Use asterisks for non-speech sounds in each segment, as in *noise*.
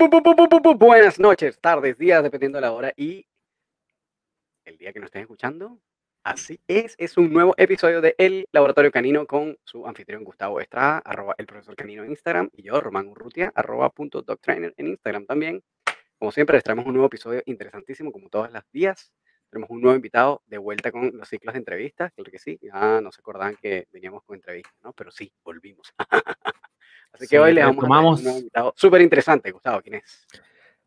Buenas noches, tardes, días, dependiendo de la hora y el día que nos estén escuchando. Así es, es un nuevo episodio de El Laboratorio Canino con su anfitrión Gustavo Estrada, arroba el profesor canino en Instagram, y yo, Román Urrutia, arroba punto doctrainer en Instagram también. Como siempre, les traemos un nuevo episodio interesantísimo, como todos los días. Tenemos un nuevo invitado de vuelta con los ciclos de entrevistas, claro que sí. Ya no se acordaban que veníamos con entrevistas, ¿no? Pero sí, volvimos. *laughs* Así que hoy le vamos a un invitado súper interesante. Gustavo, ¿quién es?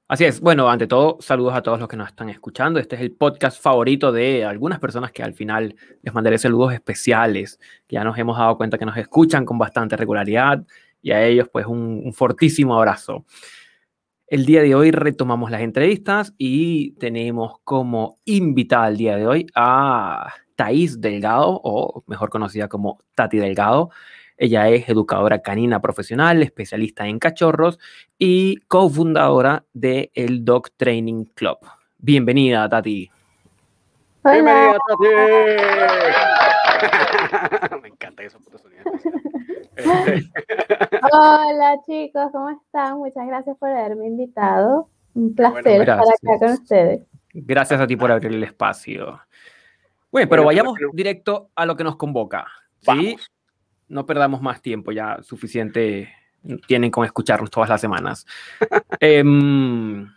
Así es. Bueno, ante todo, saludos a todos los que nos están escuchando. Este es el podcast favorito de algunas personas que al final les mandaré saludos especiales, ya nos hemos dado cuenta que nos escuchan con bastante regularidad y a ellos pues un, un fortísimo abrazo. El día de hoy retomamos las entrevistas y tenemos como invitada el día de hoy a Thais Delgado, o mejor conocida como Tati Delgado. Ella es educadora canina profesional, especialista en cachorros y cofundadora de el Dog Training Club. Bienvenida, Tati. Bienvenida, Tati. *laughs* Me encanta eso, *laughs* Hola chicos, ¿cómo están? Muchas gracias por haberme invitado. Un placer estar acá con ustedes. Gracias a ti por abrir el espacio. Bueno, pero vayamos directo a lo que nos convoca. ¿sí? No perdamos más tiempo, ya suficiente tienen con escucharnos todas las semanas. *laughs* Em,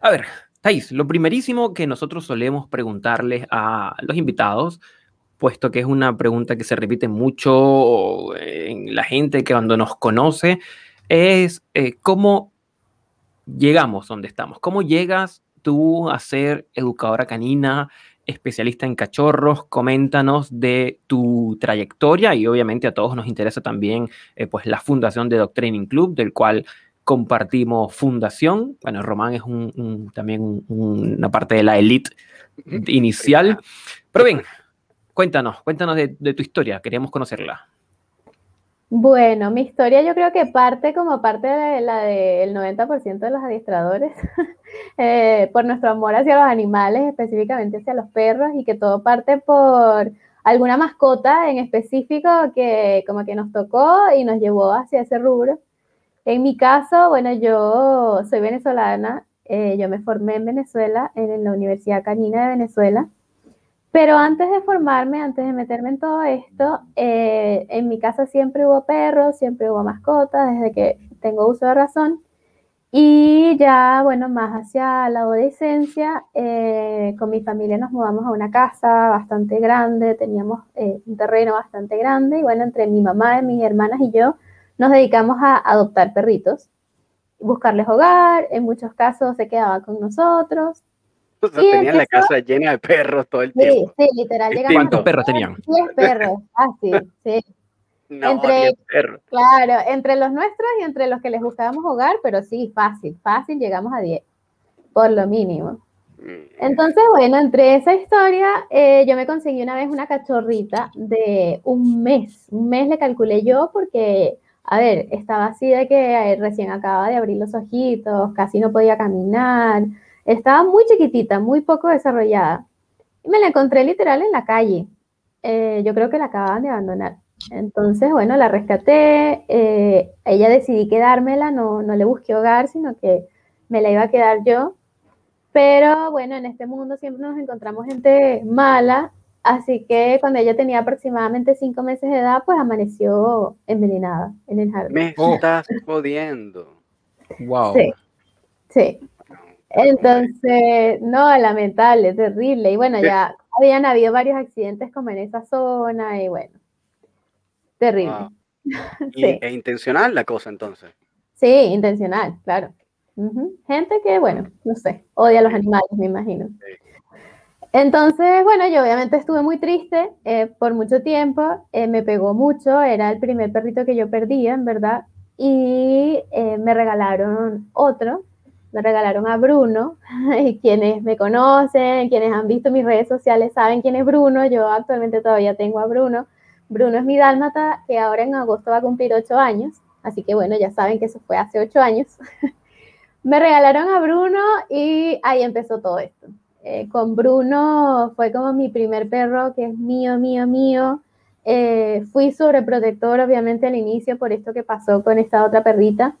a ver, Thais, lo primerísimo que nosotros solemos preguntarles a los invitados puesto que es una pregunta que se repite mucho en la gente que cuando nos conoce, es eh, cómo llegamos donde estamos, cómo llegas tú a ser educadora canina, especialista en cachorros, coméntanos de tu trayectoria y obviamente a todos nos interesa también eh, pues la fundación de Dog Training Club, del cual compartimos fundación. Bueno, Román es un, también una parte de la elite inicial. Pero bien, Cuéntanos, cuéntanos de, tu historia, queríamos conocerla. Bueno, mi historia yo creo que parte como parte de la del 90% de los adiestradores, *laughs* eh, por nuestro amor hacia los animales, específicamente hacia los perros, y que todo parte por alguna mascota en específico que como que nos tocó y nos llevó hacia ese rubro. En mi caso, bueno, yo soy venezolana, eh, yo me formé en Venezuela, en la Universidad Canina de Venezuela, pero antes de formarme, antes de meterme en todo esto, eh, en mi casa siempre hubo perros, siempre hubo mascotas, desde que tengo uso de razón. Y ya, bueno, más hacia la adolescencia, eh, con mi familia nos mudamos a una casa bastante grande, teníamos eh, un terreno bastante grande y bueno, entre mi mamá, mis hermanas y yo nos dedicamos a adoptar perritos, buscarles hogar, en muchos casos se quedaban con nosotros o sea, tenían la casa llena de perros todo el tiempo. Sí, sí, literal. ¿Cuántos perros tenían? 10 perros, así, sí. No, entre, perros. Claro, entre los nuestros y entre los que les buscábamos hogar, pero sí, fácil, fácil, llegamos a 10, por lo mínimo. Mm. Entonces, bueno, entre esa historia, eh, yo me conseguí una vez una cachorrita de un mes. Un mes le calculé yo porque, a ver, estaba así de que recién acababa de abrir los ojitos, casi no podía caminar. Estaba muy chiquitita, muy poco desarrollada. Y me la encontré literal en la calle. Eh, yo creo que la acababan de abandonar. Entonces, bueno, la rescaté. Eh, ella decidí quedármela, no, no le busqué hogar, sino que me la iba a quedar yo. Pero bueno, en este mundo siempre nos encontramos gente mala. Así que cuando ella tenía aproximadamente cinco meses de edad, pues amaneció envenenada en el jardín. Me estás jodiendo. Wow. Sí, sí. Entonces, no, lamentable, terrible. Y bueno, ya habían habido varios accidentes como en esa zona y bueno, terrible. Ah. *laughs* ¿E intencional la cosa entonces? Sí, intencional, claro. Gente que, bueno, no sé, odia a los animales, me imagino. Entonces, bueno, yo obviamente estuve muy triste eh, por mucho tiempo, eh, me pegó mucho, era el primer perrito que yo perdía, en verdad, y eh, me regalaron otro me regalaron a Bruno. *laughs* Y quienes me conocen, quienes han visto mis redes sociales saben quién es Bruno. Yo actualmente todavía tengo a Bruno. Bruno es mi dálmata que ahora en agosto va a cumplir ocho años. Así que bueno, ya saben que eso fue hace ocho años. *laughs* me regalaron a Bruno y ahí empezó todo esto. Eh, con Bruno fue como mi primer perro que es mío, mío, mío. Eh, fui sobreprotector obviamente al inicio por esto que pasó con esta otra perrita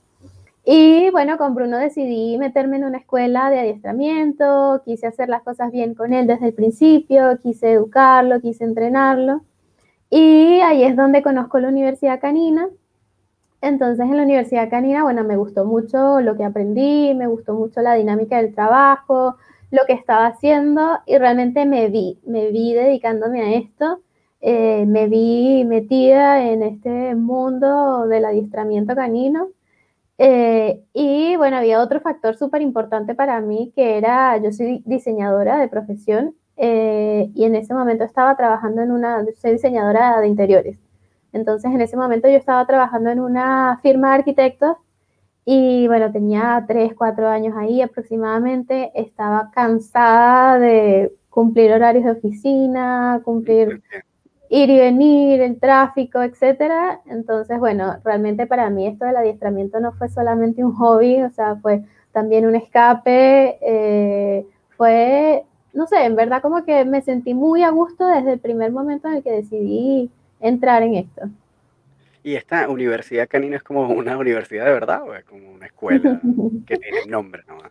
Y bueno, con Bruno decidí meterme en una escuela de adiestramiento, quise hacer las cosas bien con él desde el principio, quise educarlo, quise entrenarlo. Y ahí es donde conozco la Universidad Canina. Entonces en la Universidad Canina, bueno, me gustó mucho lo que aprendí, me gustó mucho la dinámica del trabajo, lo que estaba haciendo y realmente me vi, me vi dedicándome a esto, eh, me vi metida en este mundo del adiestramiento canino. Eh, y bueno, había otro factor súper importante para mí que era, yo soy diseñadora de profesión eh, y en ese momento estaba trabajando en una, soy diseñadora de interiores. Entonces en ese momento yo estaba trabajando en una firma de arquitectos y bueno, tenía 3, 4 años ahí aproximadamente, estaba cansada de cumplir horarios de oficina, cumplir ir y venir, el tráfico, etcétera. Entonces, bueno, realmente para mí esto del adiestramiento no fue solamente un hobby, o sea, fue también un escape, eh, fue, no sé, en verdad como que me sentí muy a gusto desde el primer momento en el que decidí entrar en esto. ¿Y esta universidad canina es como una universidad de verdad o es como una escuela *laughs* que tiene nombre nomás?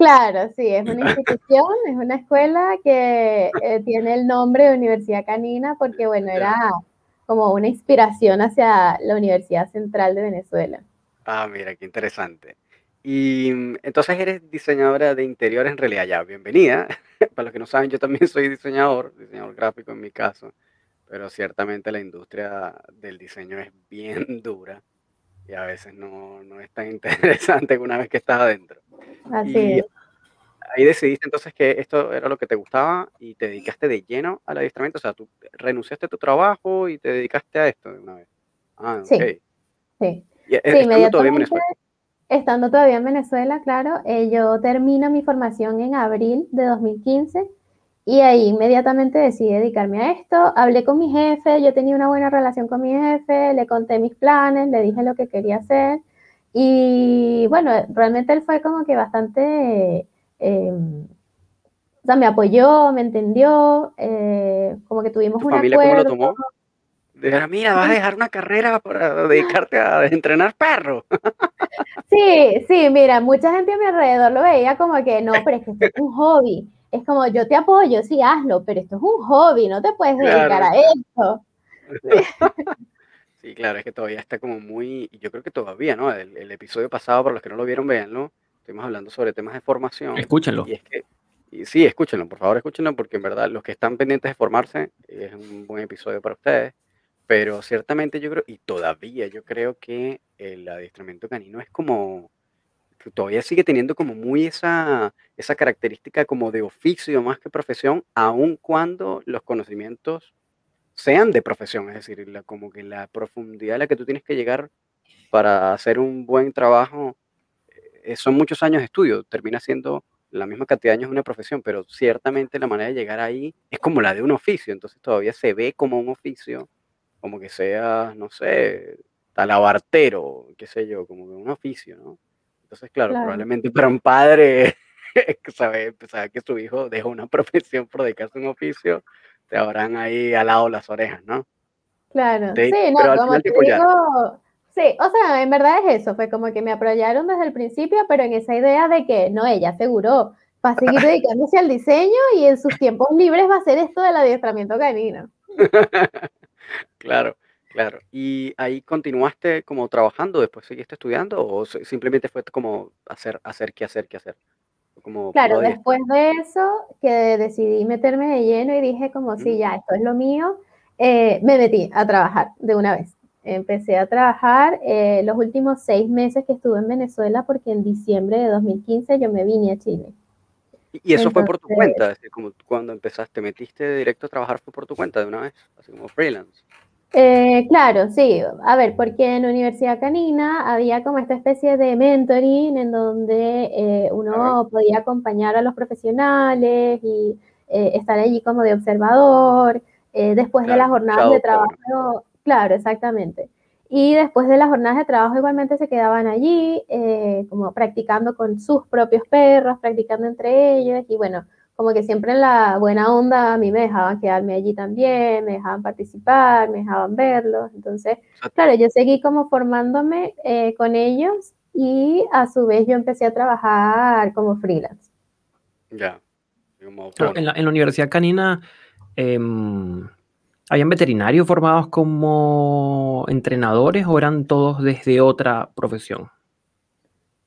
Claro, sí, es una *laughs* institución, es una escuela que eh, tiene el nombre de Universidad Canina porque, bueno, era como una inspiración hacia la Universidad Central de Venezuela. Ah, mira, qué interesante. Y mm, entonces eres diseñadora de interiores en realidad ya, bienvenida. *laughs* Para los que no saben, yo también soy diseñador, diseñador gráfico en mi caso pero ciertamente la industria del diseño es bien *laughs* dura y a veces no, no es tan interesante una vez que estás adentro. Así es. Ahí decidiste entonces que esto era lo que te gustaba y te dedicaste de lleno al adiestramiento, o sea, tú renunciaste a tu trabajo y te dedicaste a esto de una vez. Ah, sí. Sí. sí, estando todavía en Venezuela. Estando todavía en Venezuela, claro, eh, yo termino mi formación en abril de 2015 y ahí inmediatamente decidí dedicarme a esto. Hablé con mi jefe, yo tenía una buena relación con mi jefe, le conté mis planes, le dije lo que quería hacer. Y bueno, realmente él fue como que bastante, em, o sea, me apoyó, me entendió, eh, como que tuvimos un familia acuerdo. ¿Cómo lo tomó? Mira, vas a dejar una carrera para dedicarte a entrenar perros. *laughs* Sí, sí, mira, mucha gente a mi alrededor lo veía como que no, pero es que es un hobby es como yo te apoyo, sí, hazlo, pero esto es un hobby, no te puedes dedicar a esto. *laughs* Sí, claro, es que todavía está como muy, y yo creo que todavía, ¿no? El, episodio pasado, para los que no lo vieron, véanlo, estuvimos hablando sobre temas de formación. Escúchenlo. Y es que, sí, escúchenlo, por favor, escúchenlo, porque en verdad los que están pendientes de formarse, es un buen episodio para ustedes, pero ciertamente yo creo, y todavía yo creo que el adiestramiento canino es como todavía sigue teniendo como muy esa, esa característica como de oficio más que profesión, aun cuando los conocimientos sean de profesión, es decir, la, como que la profundidad a la que tú tienes que llegar para hacer un buen trabajo eh, son muchos años de estudio, termina siendo la misma cantidad de años de una profesión, pero ciertamente la manera de llegar ahí es como la de un oficio, entonces todavía se ve como un oficio, como que sea, no sé, talabartero, qué sé yo, como un oficio, ¿no? Entonces, claro, probablemente para un padre *laughs* que sabe, que su hijo deja una *laughs* profesión por dedicarse a un oficio, te habrán ahí al lado las orejas, ¿no? Claro, sí, no, como te digo, sí, o sea, en verdad es eso, fue como que me apoyaron desde el principio, pero en esa idea de que no, ella aseguró, va a seguir dedicándose al diseño y en sus tiempos libres va a hacer esto del adiestramiento canino. *laughs* claro. Claro, ¿y ahí continuaste como trabajando, después seguiste estudiando o simplemente fue como hacer, hacer, qué hacer, qué hacer? Como claro, después de eso que decidí meterme de lleno y dije como, sí, ya, esto es lo mío, eh, me metí a trabajar de una vez. Empecé a trabajar eh, los últimos seis meses que estuve en Venezuela porque en diciembre de 2015 yo me vine a Chile. ¿Y eso fue por tu cuenta? Es decir, como cuando empezaste, metiste directo a trabajar fue por tu cuenta de una vez, así como freelance. Eh, claro, sí. A ver, porque en la Universidad Canina había como esta especie de mentoring en donde eh, uno podía acompañar a los profesionales y eh, estar allí como de observador. después de las jornadas de trabajo, claro, exactamente. Y después de las jornadas de trabajo igualmente se quedaban allí, como practicando con sus propios perros, practicando entre ellos y bueno, como que siempre en la buena onda a mí me dejaban quedarme allí también, me dejaban participar, me dejaban verlos. Entonces, claro, yo seguí como formándome eh, con ellos y a su vez yo empecé a trabajar como freelance. Ya. En la, Universidad Canina, em, ¿habían veterinarios formados como entrenadores o eran todos desde otra profesión?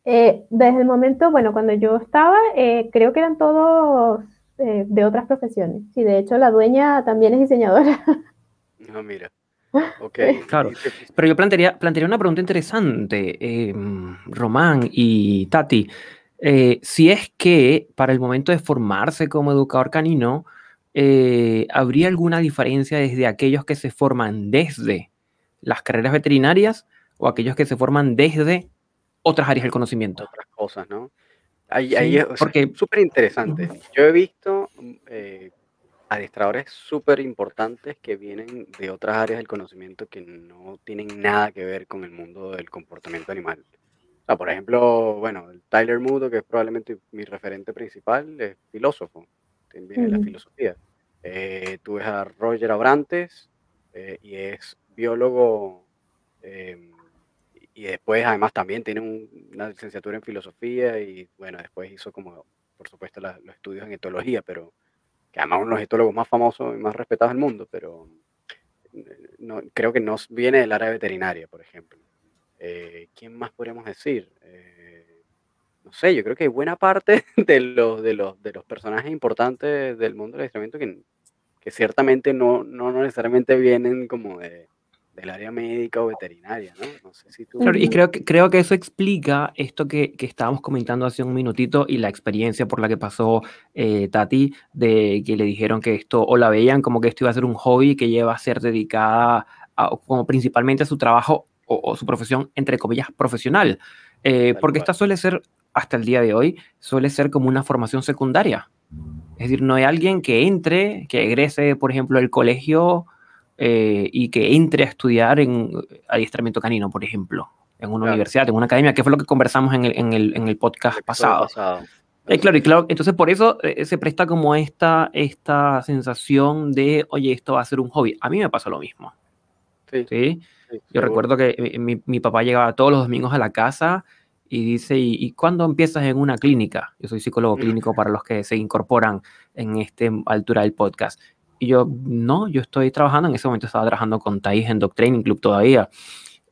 Eh, desde el momento, bueno, cuando yo estaba, eh, creo que eran todos eh, de otras profesiones. Sí, de hecho, la dueña también es diseñadora. No, *laughs* mira. Ok. Claro, pero yo plantearía, plantearía una pregunta interesante, em, Román y Tati. Eh, si es que para el momento de formarse como educador canino, eh, ¿habría alguna diferencia desde aquellos que se forman desde las carreras veterinarias o aquellos que se forman desde otras áreas del conocimiento? Otras cosas, ¿no? Ahí, es porque... súper interesante. Yo he visto eh, adiestradores súper importantes que vienen de otras áreas del conocimiento que no tienen nada que ver con el mundo del comportamiento animal por ejemplo, bueno, Tyler Mudo, que es probablemente mi referente principal, es filósofo, también la filosofía. Eh, tú ves a Roger Abrantes eh, y es biólogo em, y después además también tiene una licenciatura en filosofía y bueno, después hizo como, por supuesto, los estudios en etología, pero que además uno de los etólogos más famosos y más respetados del mundo, pero no, creo que no viene del área veterinaria, por ejemplo. Eh, ¿Quién más podríamos decir? Eh, no sé, yo creo que hay buena parte *laughs* de los, de los, de los personajes importantes del mundo del adiestramiento que, que ciertamente no, no, necesariamente vienen como de, del área médica o veterinaria, ¿no? no sé si tú... Claro, y creo que, creo que eso explica esto que, que, estábamos comentando hace un minutito y la experiencia por la que pasó eh, Tati, de que le dijeron que esto, o la veían como que esto iba a ser un hobby que lleva a ser dedicada como principalmente a su trabajo o, su profesión, entre comillas, profesional. Eh, porque esta suele ser, hasta el día de hoy, suele ser como una formación secundaria. Es decir, no hay alguien que entre, que egrese, por ejemplo, el colegio eh, y que entre a estudiar en adiestramiento canino, por ejemplo, en una universidad, en una academia, que fue lo que conversamos en el, en el, en el podcast pasado. Eh, claro, y claro, entonces por eso se presta como esta, esta sensación de, oye, esto va a ser un hobby. A mí me pasa lo mismo. Sí. ¿sí? Yo recuerdo que mi, mi, papá llegaba todos los domingos a la casa y dice, ¿y, cuándo empiezas en una clínica? Yo soy psicólogo clínico para los que se incorporan en esta altura del podcast. Y yo, no, yo estoy trabajando, en ese momento estaba trabajando con Thais en Doc Training Club todavía.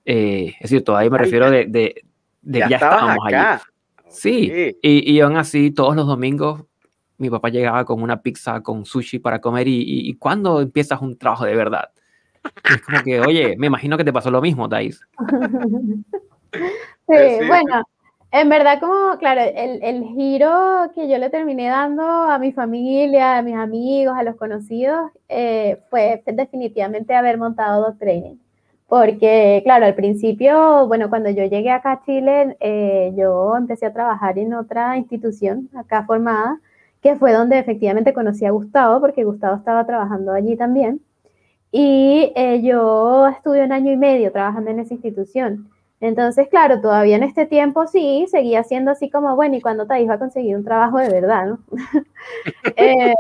Eh, es decir, todavía me refiero de, de, de ya, estábamos allá. Sí, y, y, aún así, todos los domingos mi papá llegaba con una pizza con sushi para comer y, y, y ¿cuándo empiezas un trabajo de verdad? es como que, oye, me imagino que te pasó lo mismo, Thais. *laughs* sí, bueno, en verdad como, claro, el, el, giro que yo le terminé dando a mi familia, a mis amigos, a los conocidos, eh, fue definitivamente haber montado Dog Training. Porque, claro, al principio, bueno, cuando yo llegué acá a Chile, eh, yo empecé a trabajar en otra institución acá formada, que fue donde efectivamente conocí a Gustavo, porque Gustavo estaba trabajando allí también. Y eh, yo estuve un año y medio trabajando en esa institución. Entonces, claro, todavía en este tiempo sí, seguía siendo así como, bueno, ¿y cuando te va a conseguir un trabajo de verdad? ¿no? *laughs* Eh,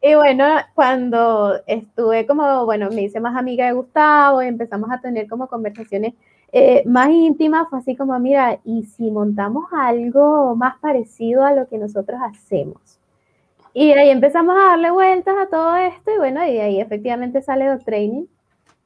y bueno, cuando estuve como, bueno, me hice más amiga de Gustavo y empezamos a tener como conversaciones eh, más íntimas, fue así como, mira, ¿y si montamos algo más parecido a lo que nosotros hacemos? Y ahí empezamos a darle vueltas a todo esto y bueno, y ahí efectivamente sale Dog Training.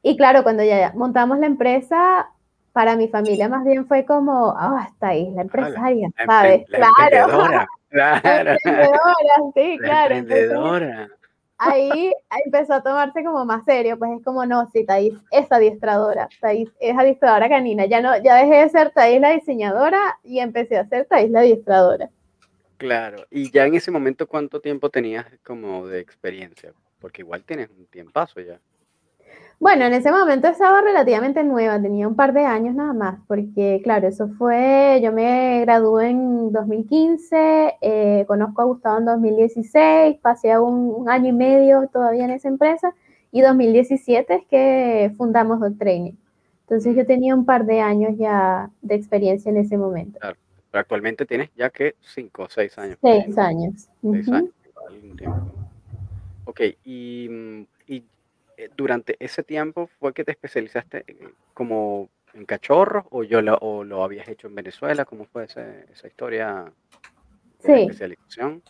Y claro, cuando ya montamos la empresa, para mi familia más bien fue como, ah, oh, está ahí, la empresaria, ¿sabes? claro. Emprendedora, *laughs* claro. emprendedora, sí, *laughs* claro. Emprendedora. ahí empezó a tomarse como más serio, pues es como, no, sí, Thais es adiestradora, Thais es adiestradora canina, ya no, ya dejé de ser Thais la diseñadora y empecé a ser Thais la adiestradora. Claro, y ya en ese momento, ¿cuánto tiempo tenías como de experiencia? Porque igual tienes un tiempazo ya. Bueno, en ese momento estaba relativamente nueva, tenía un par de años nada más, porque claro, eso fue, yo me gradué en 2015, eh, conozco a Gustavo en 2016, pasé un, año y medio todavía en esa empresa, y 2017 es que fundamos Dog Training. Entonces yo tenía un par de años ya de experiencia en ese momento. Claro actualmente tienes ya que cinco o seis años. Seis años. Seis años. Ok, y, mm, durante ese tiempo fue que te especializaste como en cachorros o, yo lo, o lo habías hecho en Venezuela? ¿Cómo fue esa historia de Sí. especialización?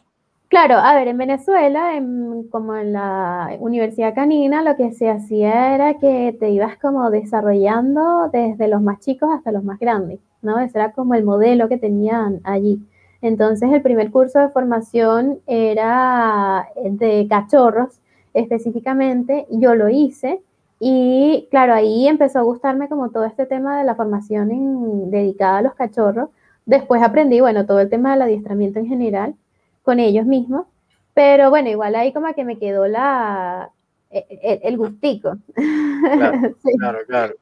Claro, a ver, en Venezuela, en- como en la Universidad Canina, lo que se hacía era que te ibas como desarrollando desde los más chicos hasta los más grandes, ¿no? Ese era como el modelo que tenían allí. Entonces, el primer curso de formación era de cachorros específicamente, yo lo hice y claro, ahí empezó a gustarme como todo este tema de la formación en- dedicada a los cachorros. Después aprendí, bueno, todo el tema del adiestramiento en general con ellos mismos, pero bueno, igual ahí como que me quedó la, el, el- el gustico. Claro, *laughs* Sí. claro, claro.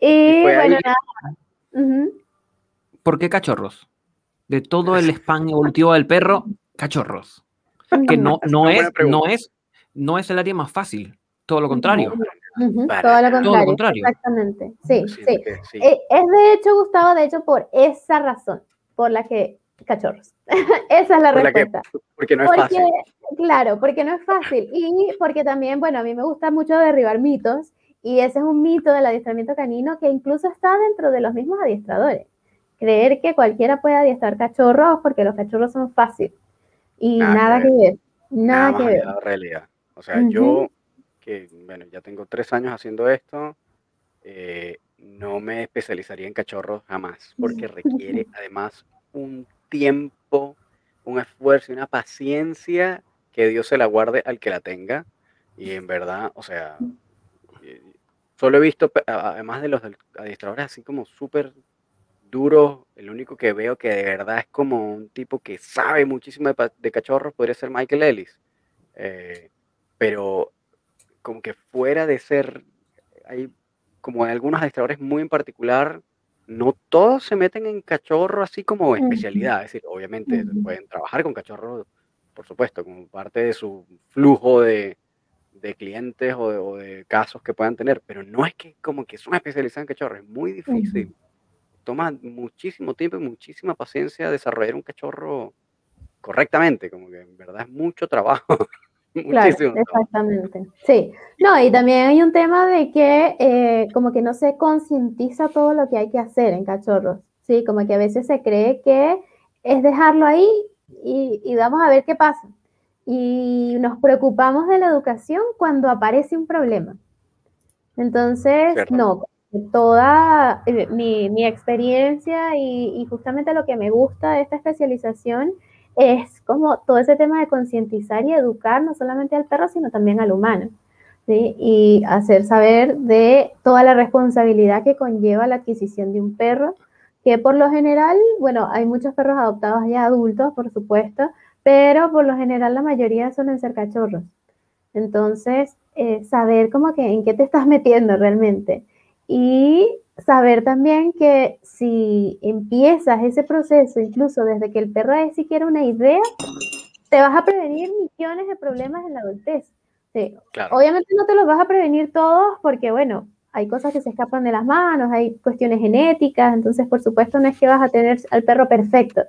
Y bueno, ahí- nada. ¿Por qué cachorros? De todo el *laughs* spam evolutivo del perro, cachorros. Que no, no, es, no, es, no es el área más fácil, todo lo contrario. Para todo lo nada. Todo lo contrario, exactamente. Sí, sí. que sí. Eh, es de hecho, Gustavo, de hecho, por esa razón, por la que cachorros. *laughs* esa es la Por la que- respuesta. porque no es Porque, fácil. claro, porque no es fácil. Y porque también, bueno, a mí me gusta mucho derribar mitos. Y ese es un mito del adiestramiento canino que incluso está dentro de los mismos adiestradores. Creer que cualquiera puede adiestrar cachorros porque los cachorros son fáciles. Y Nada que nada que ver. Nada nada que ver. la realidad. O sea, yo, que bueno, ya tengo tres años haciendo esto, eh, no me especializaría en cachorros jamás, porque requiere además un tiempo, un esfuerzo y una paciencia que Dios se la guarde al que la tenga. Y en verdad, o sea, eh, solo he visto, además de los adiestradores así como súper duros, el único que veo que de verdad es como un tipo que sabe muchísimo de, de cachorros podría ser Michael Ellis. Eh, pero como que fuera de ser, hay como algunos adiestradores muy en particular, no todos se meten en cachorro así como especialidad. Es decir, obviamente pueden trabajar con cachorros, por supuesto, como parte de su flujo de, de clientes o de, o de casos que puedan tener, pero no es que como que son especializados en cachorros, es muy difícil. Toma muchísimo tiempo y muchísima paciencia desarrollar un cachorro correctamente, como que en verdad es mucho trabajo. *laughs* Claro, muchísimo trabajo. exactamente. Sí. No, y también hay un tema de que eh, como que no se concientiza todo lo que hay que hacer en cachorros. Sí, como que a veces se cree que es dejarlo ahí y, y vamos a ver qué pasa. Y nos preocupamos de la educación cuando aparece un problema. Entonces, Cierto. no, toda eh, mi, mi experiencia y, y justamente lo que me gusta de esta especialización es como todo ese tema de concientizar y educar no solamente al perro, sino también al humano. ¿sí? Y hacer saber de toda la responsabilidad que conlleva la adquisición de un perro, que por lo general, bueno, hay muchos perros adoptados ya adultos, por supuesto, pero por lo general la mayoría suelen ser cachorros. Entonces, eh, saber como que en qué te estás metiendo realmente. Y saber también que si empiezas ese proceso, incluso desde que el perro es siquiera una idea, te vas a prevenir millones de problemas en la adultez. Sí, Claro, Obviamente no te los vas a prevenir todos porque, bueno, hay cosas que se escapan de las manos, hay cuestiones genéticas, entonces por supuesto no es que vas a tener al perro perfecto,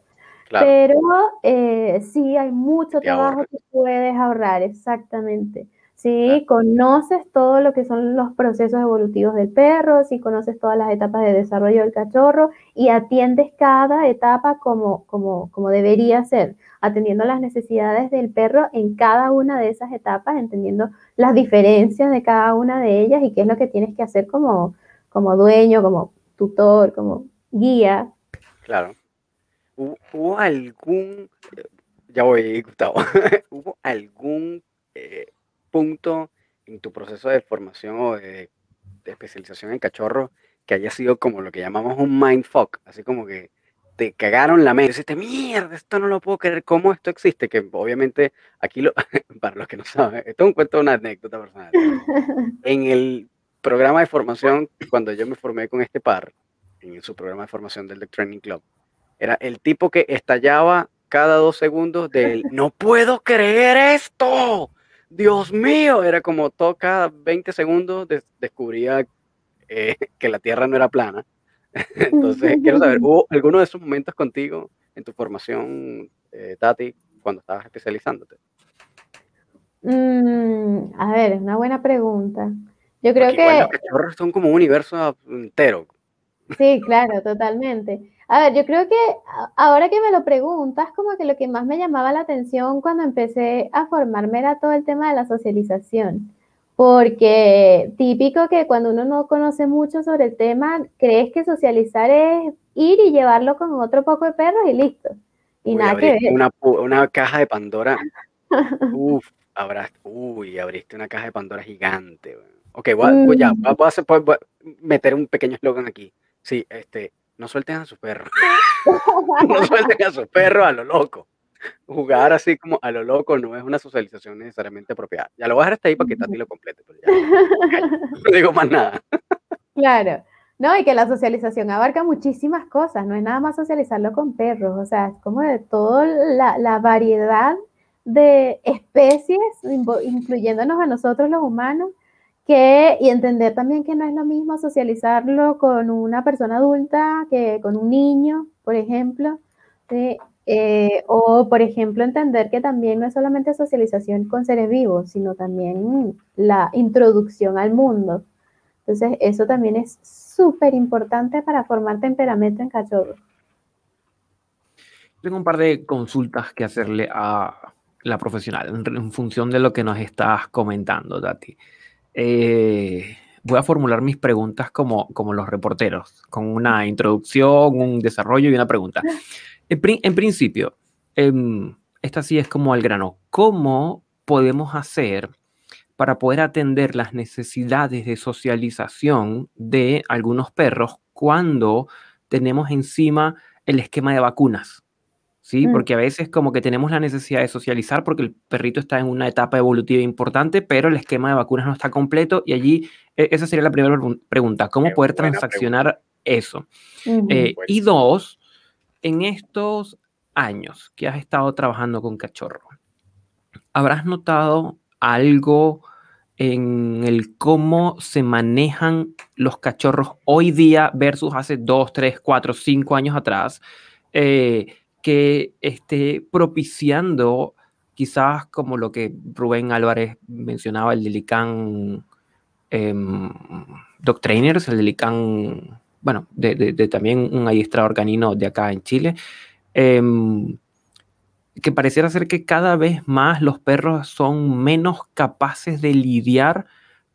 claro. pero eh, sí hay mucho Te trabajo ahorra. que puedes ahorrar, exactamente. Si conoces todo lo que son los procesos evolutivos del perro, si conoces todas las etapas de desarrollo del cachorro y atiendes cada etapa como, como, como debería ser, atendiendo las necesidades del perro en cada una de esas etapas, entendiendo las diferencias de cada una de ellas y qué es lo que tienes que hacer como, como dueño, como tutor, como guía. Claro. ¿Hubo, algún, eh, ya voy, Gustavo, *laughs* ¿hubo algún punto en tu proceso de formación o de, de especialización en cachorro que haya sido como lo que llamamos un mindfuck? Así como que te cagaron la mente, dijiste, mierda, esto no lo puedo creer, ¿cómo esto existe? Que obviamente aquí, lo, *laughs* para los que no saben, esto es un cuento, una anécdota personal. *laughs* En el programa de formación, cuando yo me formé con este par, en su programa de formación del The Training Club, era el tipo que estallaba cada dos segundos del no puedo creer esto, Dios mío, era como todo cada 20 segundos des- descubría eh, *laughs* que la Tierra no era plana. *laughs* Entonces, quiero saber, *laughs* ¿hubo alguno de esos momentos contigo en tu formación, eh, Tati, cuando estabas especializándote? Mm, a ver, es una buena pregunta. Yo creo Porque igual que los cachorros son como un universo entero. Sí, claro, totalmente. A ver, yo creo que ahora que me lo preguntas, como que lo que más me llamaba la atención cuando empecé a formarme era todo el tema de la socialización. Porque típico que cuando uno no conoce mucho sobre el tema, crees que socializar es ir y llevarlo con otro poco de perros y listo. Y nada que ver. Una, una caja de Pandora. *laughs* Uf, uy, abriste una caja de Pandora gigante. Ok, voy, ya, mm. voy a, meter un pequeño eslogan aquí. Sí, este, no suelten a su perro. no suelten a su perro a lo loco. Jugar así como a lo loco no es una socialización necesariamente apropiada. Ya lo voy a dejar hasta ahí para que Tati lo complete. no digo más nada. Claro. No, y que la socialización abarca muchísimas cosas, no es nada más socializarlo con perros, o sea, es como de toda la variedad de especies, incluyéndonos a nosotros los humanos, que, y entender también que no es lo mismo socializarlo con una persona adulta que con un niño, por ejemplo, eh, o por ejemplo entender que también no es solamente socialización con seres vivos, sino también la introducción al mundo. Entonces, eso también es súper importante para formar temperamento en cachorros. Tengo un par de consultas que hacerle a la profesional en, función de lo que nos estás comentando, Tati. Eh, voy a formular mis preguntas como, como los reporteros, con una introducción, un desarrollo y una pregunta. En, principio, em, esta sí es como al grano. ¿Cómo podemos hacer para poder atender las necesidades de socialización de algunos perros cuando tenemos encima el esquema de vacunas? ¿Sí? Mm. Porque a veces como que tenemos la necesidad de socializar porque el perrito está en una etapa evolutiva importante, pero el esquema de vacunas no está completo y allí e, esa sería la primera pregunta, ¿cómo poder transaccionar eso? Eh, y dos, en estos años que has estado trabajando con cachorro, ¿habrás notado algo en el cómo se manejan los cachorros hoy día versus hace dos, tres, cuatro, cinco años atrás? Eh, que esté propiciando quizás como lo que Rubén Álvarez mencionaba, el Delican eh, Dog Trainers, el Delican, bueno, de, también un adiestrador canino de acá en Chile, em, que pareciera ser que cada vez más los perros son menos capaces de lidiar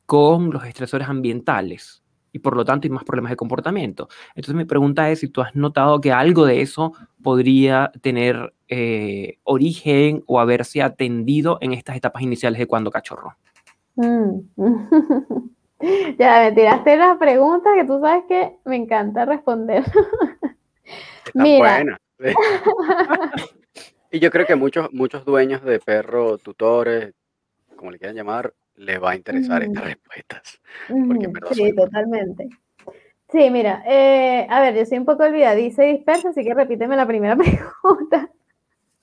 con los estresores ambientales y por lo tanto hay más problemas de comportamiento. Entonces mi pregunta es si tú has notado que algo de eso podría tener eh, origen o haberse atendido en estas etapas iniciales de cuando cachorro. Mm. *laughs* ya me tiraste la pregunta que tú sabes que me encanta responder. Mira. *laughs* y yo creo que muchos, muchos dueños de perros, tutores, como le quieran llamar, les va a interesar estas respuestas. sí, totalmente. Sí, mira, eh, a ver, yo soy un poco olvidadiza y dispersa, así que repíteme la primera *laughs* pregunta.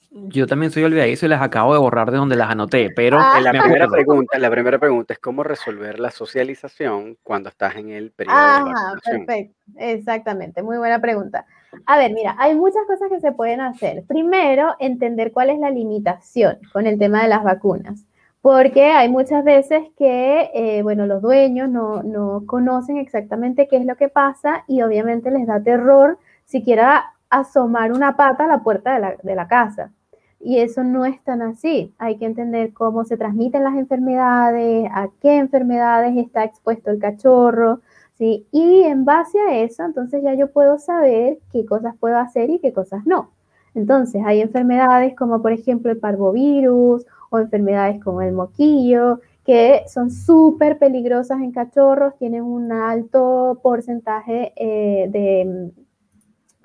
Yo también soy olvidadizo y las acabo de borrar de donde las anoté, pero ah. la, primera pregunta, la primera pregunta es cómo resolver la socialización cuando estás en el periodo Ajá, perfecto, exactamente, muy buena pregunta. A ver, mira, hay muchas cosas que se pueden hacer. Primero, entender cuál es la limitación con el tema de las vacunas porque hay muchas veces que, eh, bueno, los dueños no, conocen exactamente qué es lo que pasa y obviamente les da terror siquiera asomar una pata a la puerta de la, de la casa. Y eso no es tan así. Hay que entender cómo se transmiten las enfermedades, a qué enfermedades está expuesto el cachorro, ¿sí? Y en base a eso, entonces ya yo puedo saber qué cosas puedo hacer y qué cosas no. Entonces, hay enfermedades como por ejemplo el parvovirus o enfermedades como el moquillo, que son súper peligrosas en cachorros, tienen un alto porcentaje eh, de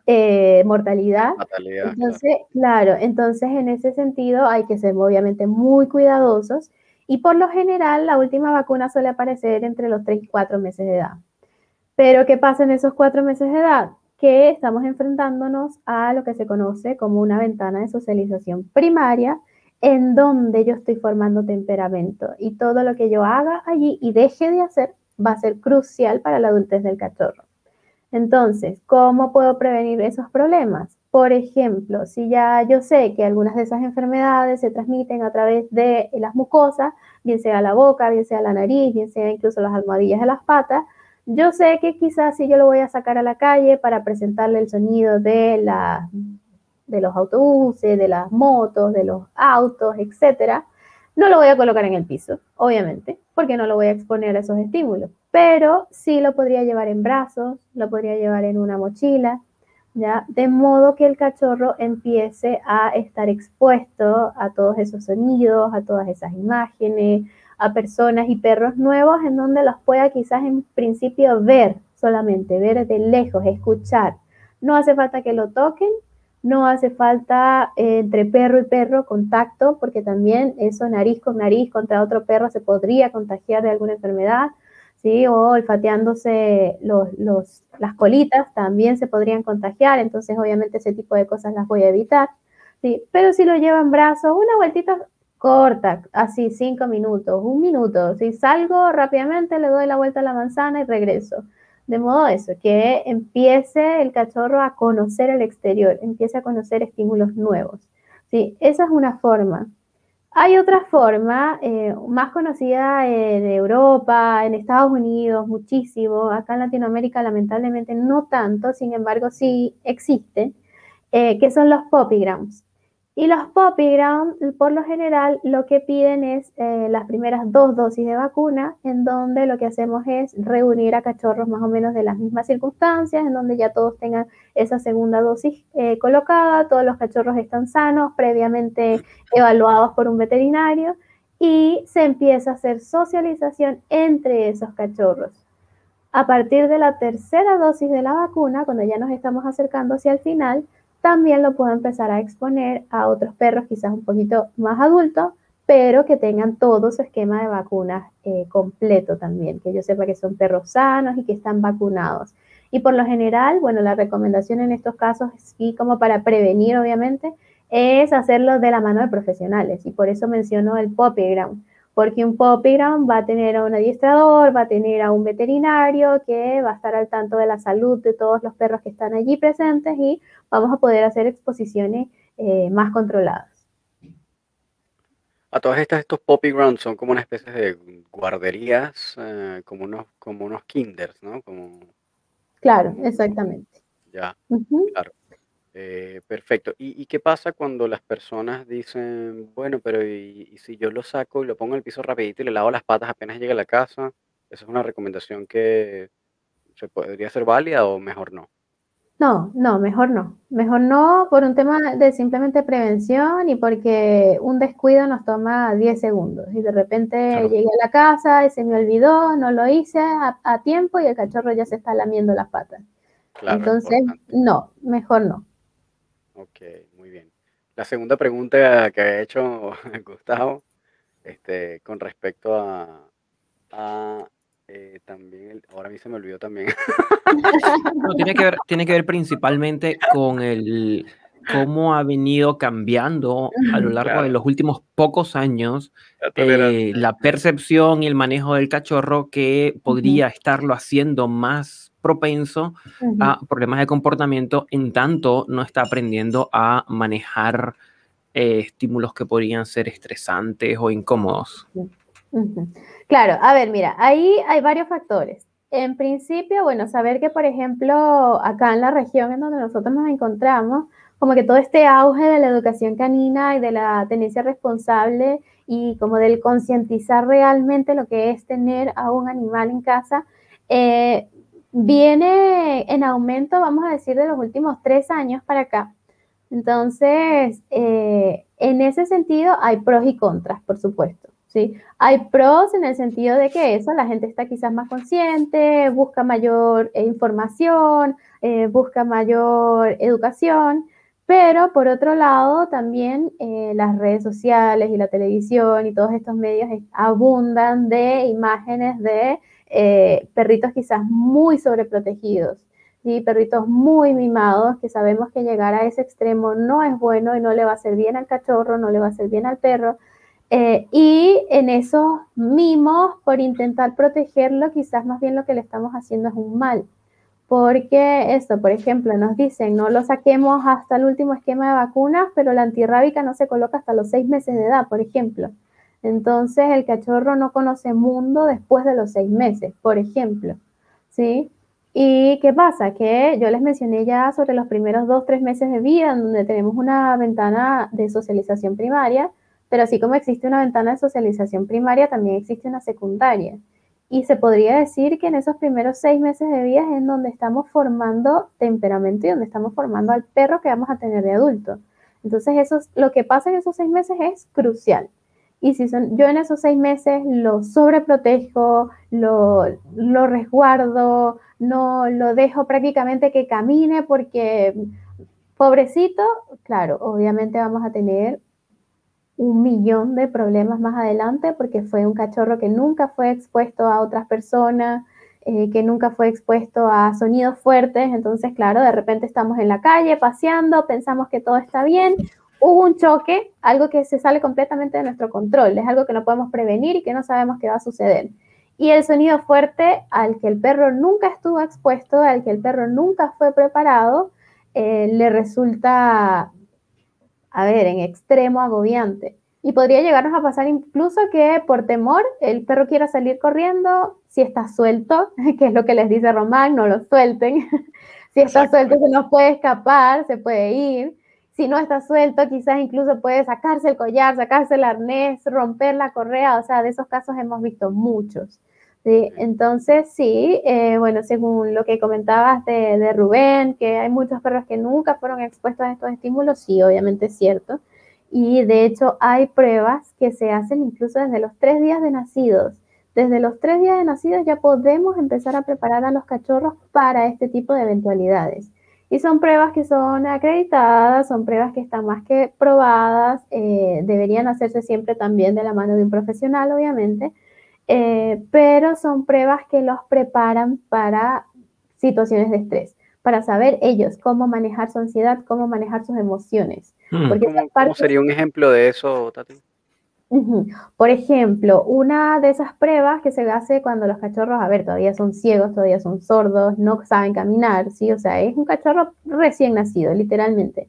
eh, mortalidad. Entonces, claro. entonces en ese sentido hay que ser obviamente muy cuidadosos y por lo general la última vacuna suele aparecer entre los 3 y 4 meses de edad. Pero ¿qué pasa en esos 4 meses de edad? Que estamos enfrentándonos a lo que se conoce como una ventana de socialización primaria, en donde yo estoy formando temperamento y todo lo que yo haga allí y deje de hacer va a ser crucial para la adultez del cachorro. Entonces, ¿cómo puedo prevenir esos problemas? Por ejemplo, si ya yo sé que algunas de esas enfermedades se transmiten a través de las mucosas, bien sea la boca, bien sea la nariz, bien sea incluso las almohadillas de las patas, yo sé que quizás si yo lo voy a sacar a la calle para presentarle el sonido de, la, de los autobuses, de las motos, de los autos, etcétera, no lo voy a colocar en el piso, obviamente, porque no lo voy a exponer a esos estímulos, pero sí lo podría llevar en brazos, lo podría llevar en una mochila, ¿ya? De modo que el cachorro empiece a estar expuesto a todos esos sonidos, a todas esas imágenes, a personas y perros nuevos en donde los pueda quizás en principio ver solamente, ver de lejos, escuchar. No hace falta que lo toquen, no hace falta eh, entre perro y perro contacto, porque también eso nariz con nariz contra otro perro se podría contagiar de alguna enfermedad, ¿sí? O olfateándose los, las colitas también se podrían contagiar, entonces obviamente ese tipo de cosas las voy a evitar, ¿sí? Pero si lo llevan brazos, una vueltita corta, así cinco minutos, un minuto, si salgo rápidamente le doy la vuelta a la manzana y regreso. De modo eso, que empiece el cachorro a conocer el exterior, empiece a conocer estímulos nuevos. Sí, esa es una forma. Hay otra forma eh, más conocida en Europa, en Estados Unidos, muchísimo. Acá en Latinoamérica lamentablemente no tanto, sin embargo sí existen, eh, que son los poppygrams. Y los Poppy por lo general, lo que piden es eh, las primeras dos dosis de vacuna, en donde lo que hacemos es reunir a cachorros más o menos de las mismas circunstancias, en donde ya todos tengan esa segunda dosis eh, colocada, todos los cachorros están sanos, previamente evaluados por un veterinario, y se empieza a hacer socialización entre esos cachorros. A partir de la tercera dosis de la vacuna, cuando ya nos estamos acercando hacia el final, también lo puedo empezar a exponer a otros perros quizás un poquito más adultos, pero que tengan todo su esquema de vacunas eh, completo también, que yo sepa que son perros sanos y que están vacunados. Y por lo general, bueno, la recomendación en estos casos, sí, como para prevenir, obviamente, es hacerlo de la mano de profesionales. Y por eso menciono el Poppy Ground porque un Poppygram va a tener a un adiestrador, va a tener a un veterinario que va a estar al tanto de la salud de todos los perros que están allí presentes y vamos a poder hacer exposiciones eh, más controladas. A todas estas, estos Poppy Grounds son como una especie de guarderías, eh, como, unos, como unos kinders, ¿no? Como, claro, exactamente. Ya, claro. Eh, perfecto. ¿Y, qué pasa cuando las personas dicen, bueno, pero y, si yo lo saco y lo pongo en el piso rapidito y le lavo las patas apenas llegue a la casa? ¿Esa es una recomendación que se podría ser válida o mejor no? No, no, mejor no. Mejor no por un tema de simplemente prevención y porque un descuido nos toma 10 segundos y de repente llegué a la casa y se me olvidó, no lo hice a, tiempo y el cachorro ya se está lamiendo las patas. Entonces, no, mejor no. Ok, muy bien. La segunda pregunta que ha hecho *laughs* Gustavo, este, con respecto a, eh, también, ahora a mí se me olvidó también. *laughs* tiene, que ver, tiene que ver principalmente con el cómo ha venido cambiando a lo largo de los últimos pocos años eh, la percepción y el manejo del cachorro que podría estarlo haciendo más propenso a problemas de comportamiento en tanto no está aprendiendo a manejar eh, estímulos que podrían ser estresantes o incómodos. Claro, a ver, mira, ahí hay varios factores. En principio, bueno, saber que, por ejemplo, acá en la región en donde nosotros nos encontramos, como que todo este auge de la educación canina y de la tenencia responsable y como del concientizar realmente lo que es tener a un animal en casa, eh, viene en aumento, vamos a decir, de los últimos tres años para acá. Entonces, eh, en ese sentido hay pros y contras, por supuesto. ¿Sí? Hay pros en el sentido de que eso, la gente está quizás más consciente, busca mayor eh, información, eh, busca mayor educación, pero por otro lado también las redes sociales y la televisión y todos estos medios abundan de imágenes de eh, perritos quizás muy sobreprotegidos, y perritos muy mimados, que sabemos que llegar a ese extremo no es bueno y no le va a hacer bien al cachorro, no le va a hacer bien al perro. Eh, y en esos mimos, por intentar protegerlo, quizás más bien lo que le estamos haciendo es un mal. Porque esto, por ejemplo, nos dicen, no lo saquemos hasta el último esquema de vacunas, pero la antirrábica no se coloca hasta los seis meses de edad, por ejemplo. Entonces el cachorro no conoce mundo después de los seis meses, por ejemplo. ¿sí? ¿Y qué pasa? Que yo les mencioné ya sobre los primeros dos, tres meses de vida, en donde tenemos una ventana de socialización primaria, pero así como existe una ventana de socialización primaria, también existe una secundaria. Y se podría decir que en esos primeros seis meses de vida es en donde estamos formando temperamento y donde estamos formando al perro que vamos a tener de adulto. Entonces, eso, lo que pasa en esos seis meses es crucial. Y si son, yo en esos seis meses lo sobreprotejo, lo, lo resguardo, no lo dejo prácticamente que camine porque, pobrecito, claro, obviamente vamos a tener un millón de problemas más adelante porque fue un cachorro que nunca fue expuesto a otras personas, eh, que nunca fue expuesto a sonidos fuertes. Entonces, claro, de repente estamos en la calle paseando, pensamos que todo está bien, hubo un choque, algo que se sale completamente de nuestro control, es algo que no podemos prevenir y que no sabemos qué va a suceder. Y el sonido fuerte al que el perro nunca estuvo expuesto, al que el perro nunca fue preparado, eh, le resulta, a ver, en extremo agobiante. Y podría llegarnos a pasar incluso que por temor el perro quiera salir corriendo, si está suelto, *laughs* que es lo que les dice Román, no lo suelten. *laughs* si está suelto se nos puede escapar, se puede ir si no está suelto, quizás incluso puede sacarse el collar, sacarse el arnés, romper la correa, o sea, de esos casos hemos visto muchos. Entonces, sí, eh, bueno, según lo que comentabas de, de, Rubén, que hay muchos perros que nunca fueron expuestos a estos estímulos, sí, obviamente es cierto. Y de hecho hay pruebas que se hacen incluso desde los tres días de nacidos. Desde los tres días de nacidos ya podemos empezar a preparar a los cachorros para este tipo de eventualidades. Y son pruebas que son acreditadas, son pruebas que están más que probadas, eh, deberían hacerse siempre también de la mano de un profesional, obviamente, eh, pero son pruebas que los preparan para situaciones de estrés, para saber ellos cómo manejar su ansiedad, cómo manejar sus emociones. Hmm. ¿Cómo, sería un ejemplo de eso, Tati? Por ejemplo, una de esas pruebas que se hace cuando los cachorros, a ver, todavía son ciegos, todavía son sordos, no saben caminar, ¿sí? O sea, es un cachorro recién nacido, literalmente.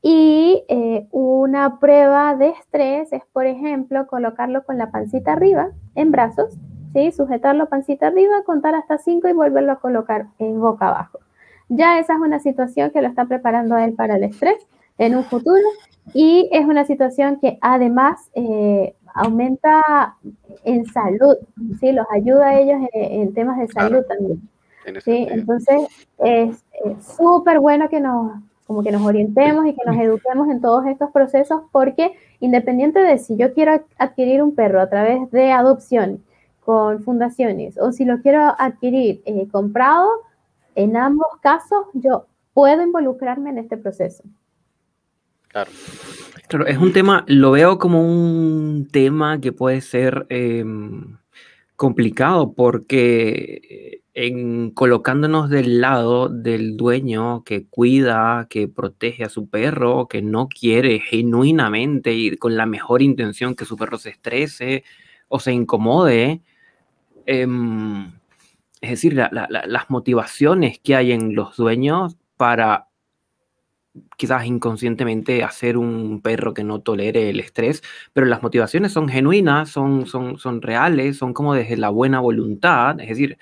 Y eh, una prueba de estrés es, por ejemplo, colocarlo con la pancita arriba, en brazos, ¿sí? Sujetarlo pancita arriba, contar hasta 5 y volverlo a colocar en boca abajo. Ya esa es una situación que lo está preparando a él para el estrés en un futuro y es una situación que además eh, aumenta en salud, ¿sí? Los ayuda a ellos en, temas de salud también. ¿sí? Entonces, es súper bueno que nos, como que nos orientemos y que nos eduquemos en todos estos procesos porque independiente de si yo quiero adquirir un perro a través de adopción con fundaciones o si lo quiero adquirir eh, comprado, en ambos casos yo puedo involucrarme en este proceso. Claro. Claro, es un tema, lo veo como un tema que puede ser em, complicado porque en colocándonos del lado del dueño que cuida, que protege a su perro, que no quiere genuinamente y con la mejor intención que su perro se estrese o se incomode, em, es decir, las motivaciones que hay en los dueños para quizás inconscientemente hacer un perro que no tolere el estrés, pero las motivaciones son genuinas, son, son, son reales, son como desde la buena voluntad, es decir,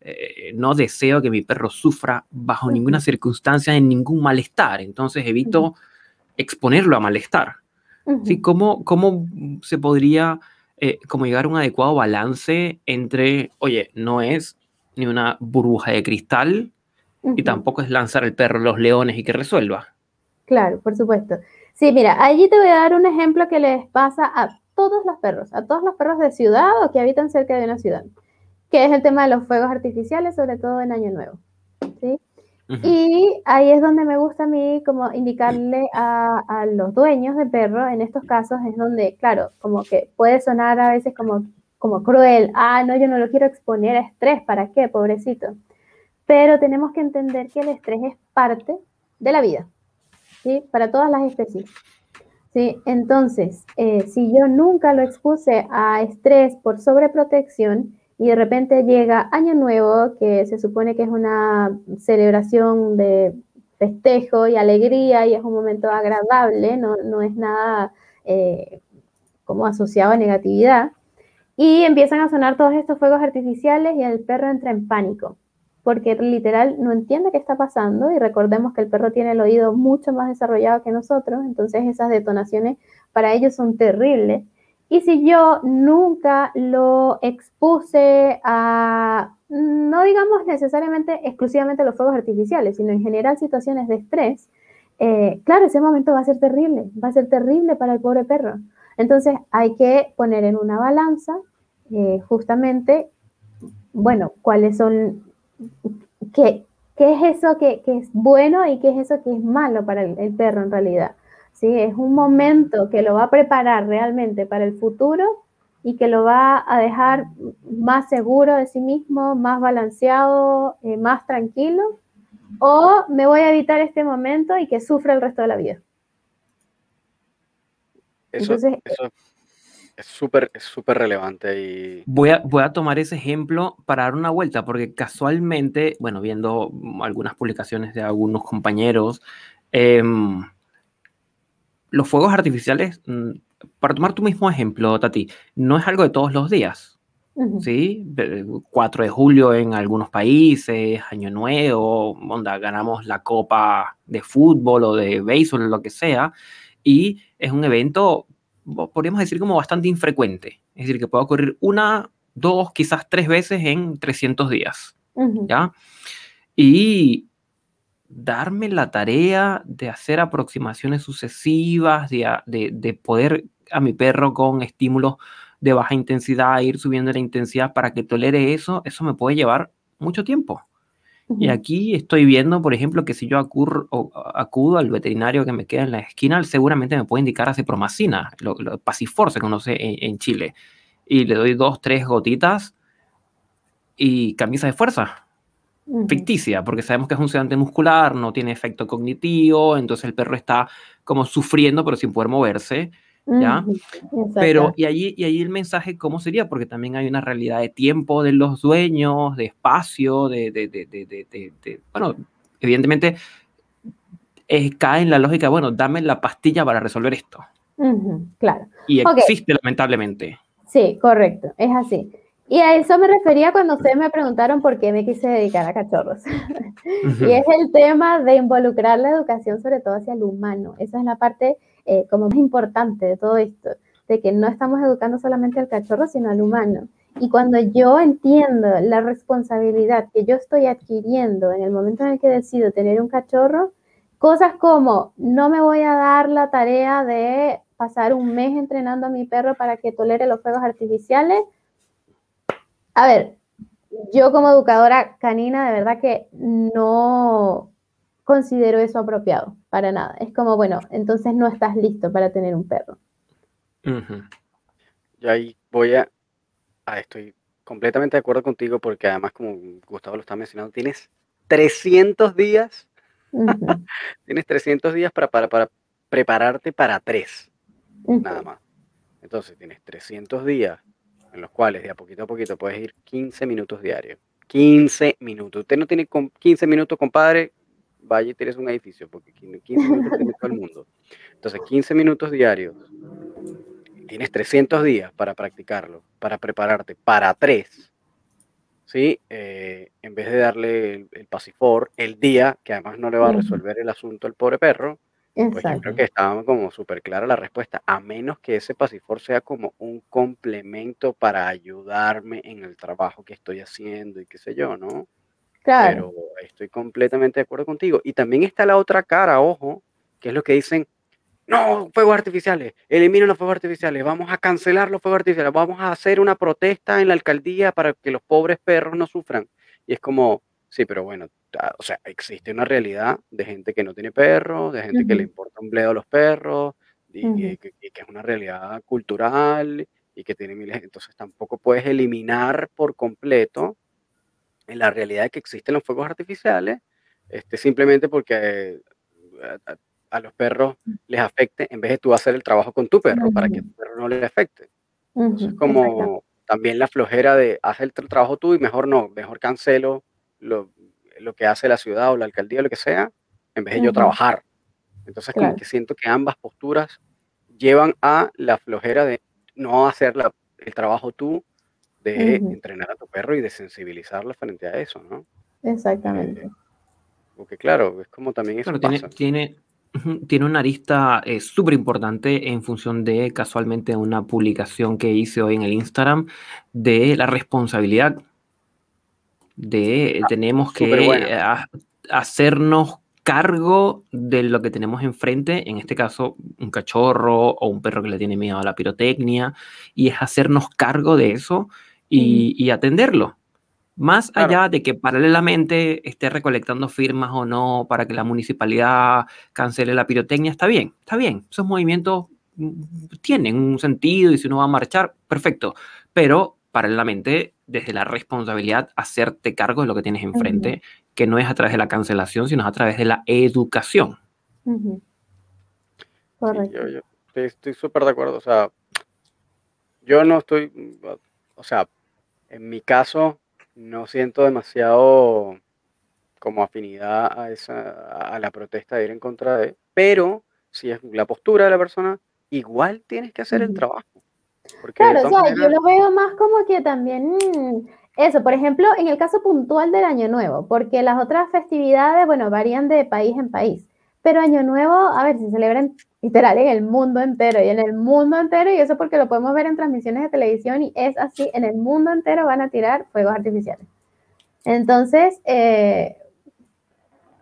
eh, no deseo que mi perro sufra bajo ninguna circunstancia, en ningún malestar, entonces evito exponerlo a malestar. ¿Sí? ¿Cómo, ¿Cómo se podría eh, como llegar a un adecuado balance entre, oye, no es ni una burbuja de cristal, y tampoco es lanzar el perro los leones y que resuelva. Claro, por supuesto. Sí, mira, allí te voy a dar un ejemplo que les pasa a todos los perros, a todos los perros de ciudad o que habitan cerca de una ciudad, que es el tema de los fuegos artificiales, sobre todo en Año Nuevo. ¿sí? Y ahí es donde me gusta a mí como indicarle a, a, los dueños de perro, en estos casos es donde, claro, como que puede sonar a veces como, como cruel, ah, no, yo no lo quiero exponer a estrés, ¿para qué, pobrecito? Pero tenemos que entender que el estrés es parte de la vida. ¿sí? Para todas las especies. ¿sí? Entonces, eh, si yo nunca lo expuse a estrés por sobreprotección y de repente llega Año Nuevo, que se supone que es una celebración de festejo y alegría y es un momento agradable, no, no es nada eh, como asociado a negatividad, y empiezan a sonar todos estos fuegos artificiales y el perro entra en pánico. porque literal no entiende qué está pasando y recordemos que el perro tiene el oído mucho más desarrollado que nosotros, entonces esas detonaciones para ellos son terribles. Y si yo nunca lo expuse a, no digamos necesariamente exclusivamente los fuegos artificiales, sino en general situaciones de estrés, eh, claro, ese momento va a ser terrible, va a ser terrible para el pobre perro. Entonces hay que poner en una balanza eh, justamente, bueno, cuáles son, qué, qué es eso que, que, es bueno y qué es eso que es malo para el perro en realidad. ¿Sí? Es un momento que lo va a preparar realmente para el futuro y que lo va a dejar más seguro de sí mismo, más balanceado, eh, más tranquilo, o me voy a evitar este momento y que sufra el resto de la vida. Eso, es súper es súper relevante y voy a, voy a tomar ese ejemplo para dar una vuelta porque casualmente bueno viendo algunas publicaciones de algunos compañeros eh, los fuegos artificiales, mm, para tomar tu mismo ejemplo, Tati, no es algo de todos los días. ¿Sí? 4 de julio en algunos países, Año Nuevo, onda, ganamos la copa de fútbol o de béisbol, o lo que sea, y es un evento, podríamos decir, como bastante infrecuente. Es decir, que puede ocurrir una, dos, quizás tres veces en 300 días. ¿Ya? Y darme la tarea de hacer aproximaciones sucesivas, de, poder a mi perro con estímulos de baja intensidad, ir subiendo la intensidad para que tolere eso, eso me puede llevar mucho tiempo. Y aquí estoy viendo, por ejemplo, que si yo acudo al veterinario que me queda en la esquina, seguramente me puede indicar acipromacina, lo, lo Pasifor se conoce en, en, Chile. Y le doy dos, tres gotitas y camisa de fuerza ficticia, porque sabemos que es un sedante muscular, no tiene efecto cognitivo, entonces el perro está como sufriendo pero sin poder moverse, ¿ya? Pero, y allí, y allí el mensaje, ¿cómo sería? Porque también hay una realidad de tiempo de los dueños, de espacio, de, de, de, de bueno, evidentemente cae en la lógica, bueno, dame la pastilla para resolver esto. claro. Y existe lamentablemente. Sí, correcto, es así. Y a eso me refería cuando ustedes me preguntaron por qué me quise dedicar a cachorros. *laughs* y es el tema de involucrar la educación sobre todo hacia el humano. Esa es la parte eh, como más importante de todo esto, de que no estamos educando solamente al cachorro, sino al humano. Y cuando yo entiendo la responsabilidad que yo estoy adquiriendo en el momento en el que decido tener un cachorro, cosas como no me voy a dar la tarea de pasar un mes entrenando a mi perro para que tolere los fuegos artificiales, a ver, yo como educadora canina, de verdad que no considero eso apropiado, para nada. Es como, bueno, entonces no estás listo para tener un perro. Y ahí voy a, estoy completamente de acuerdo contigo porque además, como Gustavo lo está mencionando, tienes 300 días, *laughs* tienes 300 días para, para, para prepararte para tres, nada más. Entonces tienes 300 días en los cuales de a poquito a poquito puedes ir 15 minutos diarios. 15 minutos. Usted no tiene 15 minutos, compadre, vaya y tienes un edificio, porque 15 minutos tiene todo el mundo. Entonces, 15 minutos diarios. Tienes 300 días para practicarlo, para prepararte para tres. ¿Sí? Eh, en vez de darle el, el, pasifor el día, que además no le va a resolver el asunto al pobre perro, pues yo creo que estaba como súper clara la respuesta, a menos que ese Pasifor sea como un complemento para ayudarme en el trabajo que estoy haciendo y qué sé yo, ¿no? Claro. Pero estoy completamente de acuerdo contigo. Y también está la otra cara, ojo, que es lo que dicen, no, fuegos artificiales, eliminen los fuegos artificiales, vamos a cancelar los fuegos artificiales, vamos a hacer una protesta en la alcaldía para que los pobres perros no sufran. Y es como, sí, pero bueno, o sea, existe una realidad de gente que no tiene perros, de gente que le importa un bledo a los perros, y, que, es una realidad cultural y que tiene miles. Entonces tampoco puedes eliminar por completo la realidad de que existen los fuegos artificiales, este, simplemente porque a, los perros les afecte en vez de tú hacer el trabajo con tu perro para que tu perro no le afecte. Entonces, como también la flojera de hacer el trabajo tú y mejor no, mejor cancelo lo, lo que hace la ciudad o la alcaldía o lo que sea, en vez de yo trabajar. Entonces, como que siento que ambas posturas llevan a la flojera de no hacer el trabajo tú, de entrenar a tu perro y de sensibilizarlo frente a eso, ¿no? Exactamente. Eh, porque claro, es como también eso tiene, tiene, tiene, una arista eh, súper importante en función de casualmente una publicación que hice hoy en el Instagram de la responsabilidad de ah, tenemos que hacernos cargo de lo que tenemos enfrente, en este caso un cachorro o un perro que le tiene miedo a la pirotecnia, y es hacernos cargo de eso y, atenderlo. Más allá de que paralelamente esté recolectando firmas o no para que la municipalidad cancele la pirotecnia, está bien, está bien. Esos movimientos mm, tienen un sentido y si uno va a marchar, perfecto. Pero paralelamente, desde la responsabilidad, hacerte cargo de lo que tienes enfrente que no es a través de la cancelación, sino a través de la educación. Correcto. yo, estoy súper de acuerdo. O sea, yo no estoy, o sea, en mi caso no siento demasiado como afinidad a esa a la protesta de ir en contra de, pero si es la postura de la persona, igual tienes que hacer el trabajo. Claro, o sea, yo lo veo más como que también eso, por ejemplo, en el caso puntual del Año Nuevo, porque las otras festividades, bueno, varían de país en país, pero Año Nuevo, a ver, se celebra literal en el mundo entero y en el mundo entero, y eso porque lo podemos ver en transmisiones de televisión y es así, en el mundo entero van a tirar fuegos artificiales. Entonces, eh,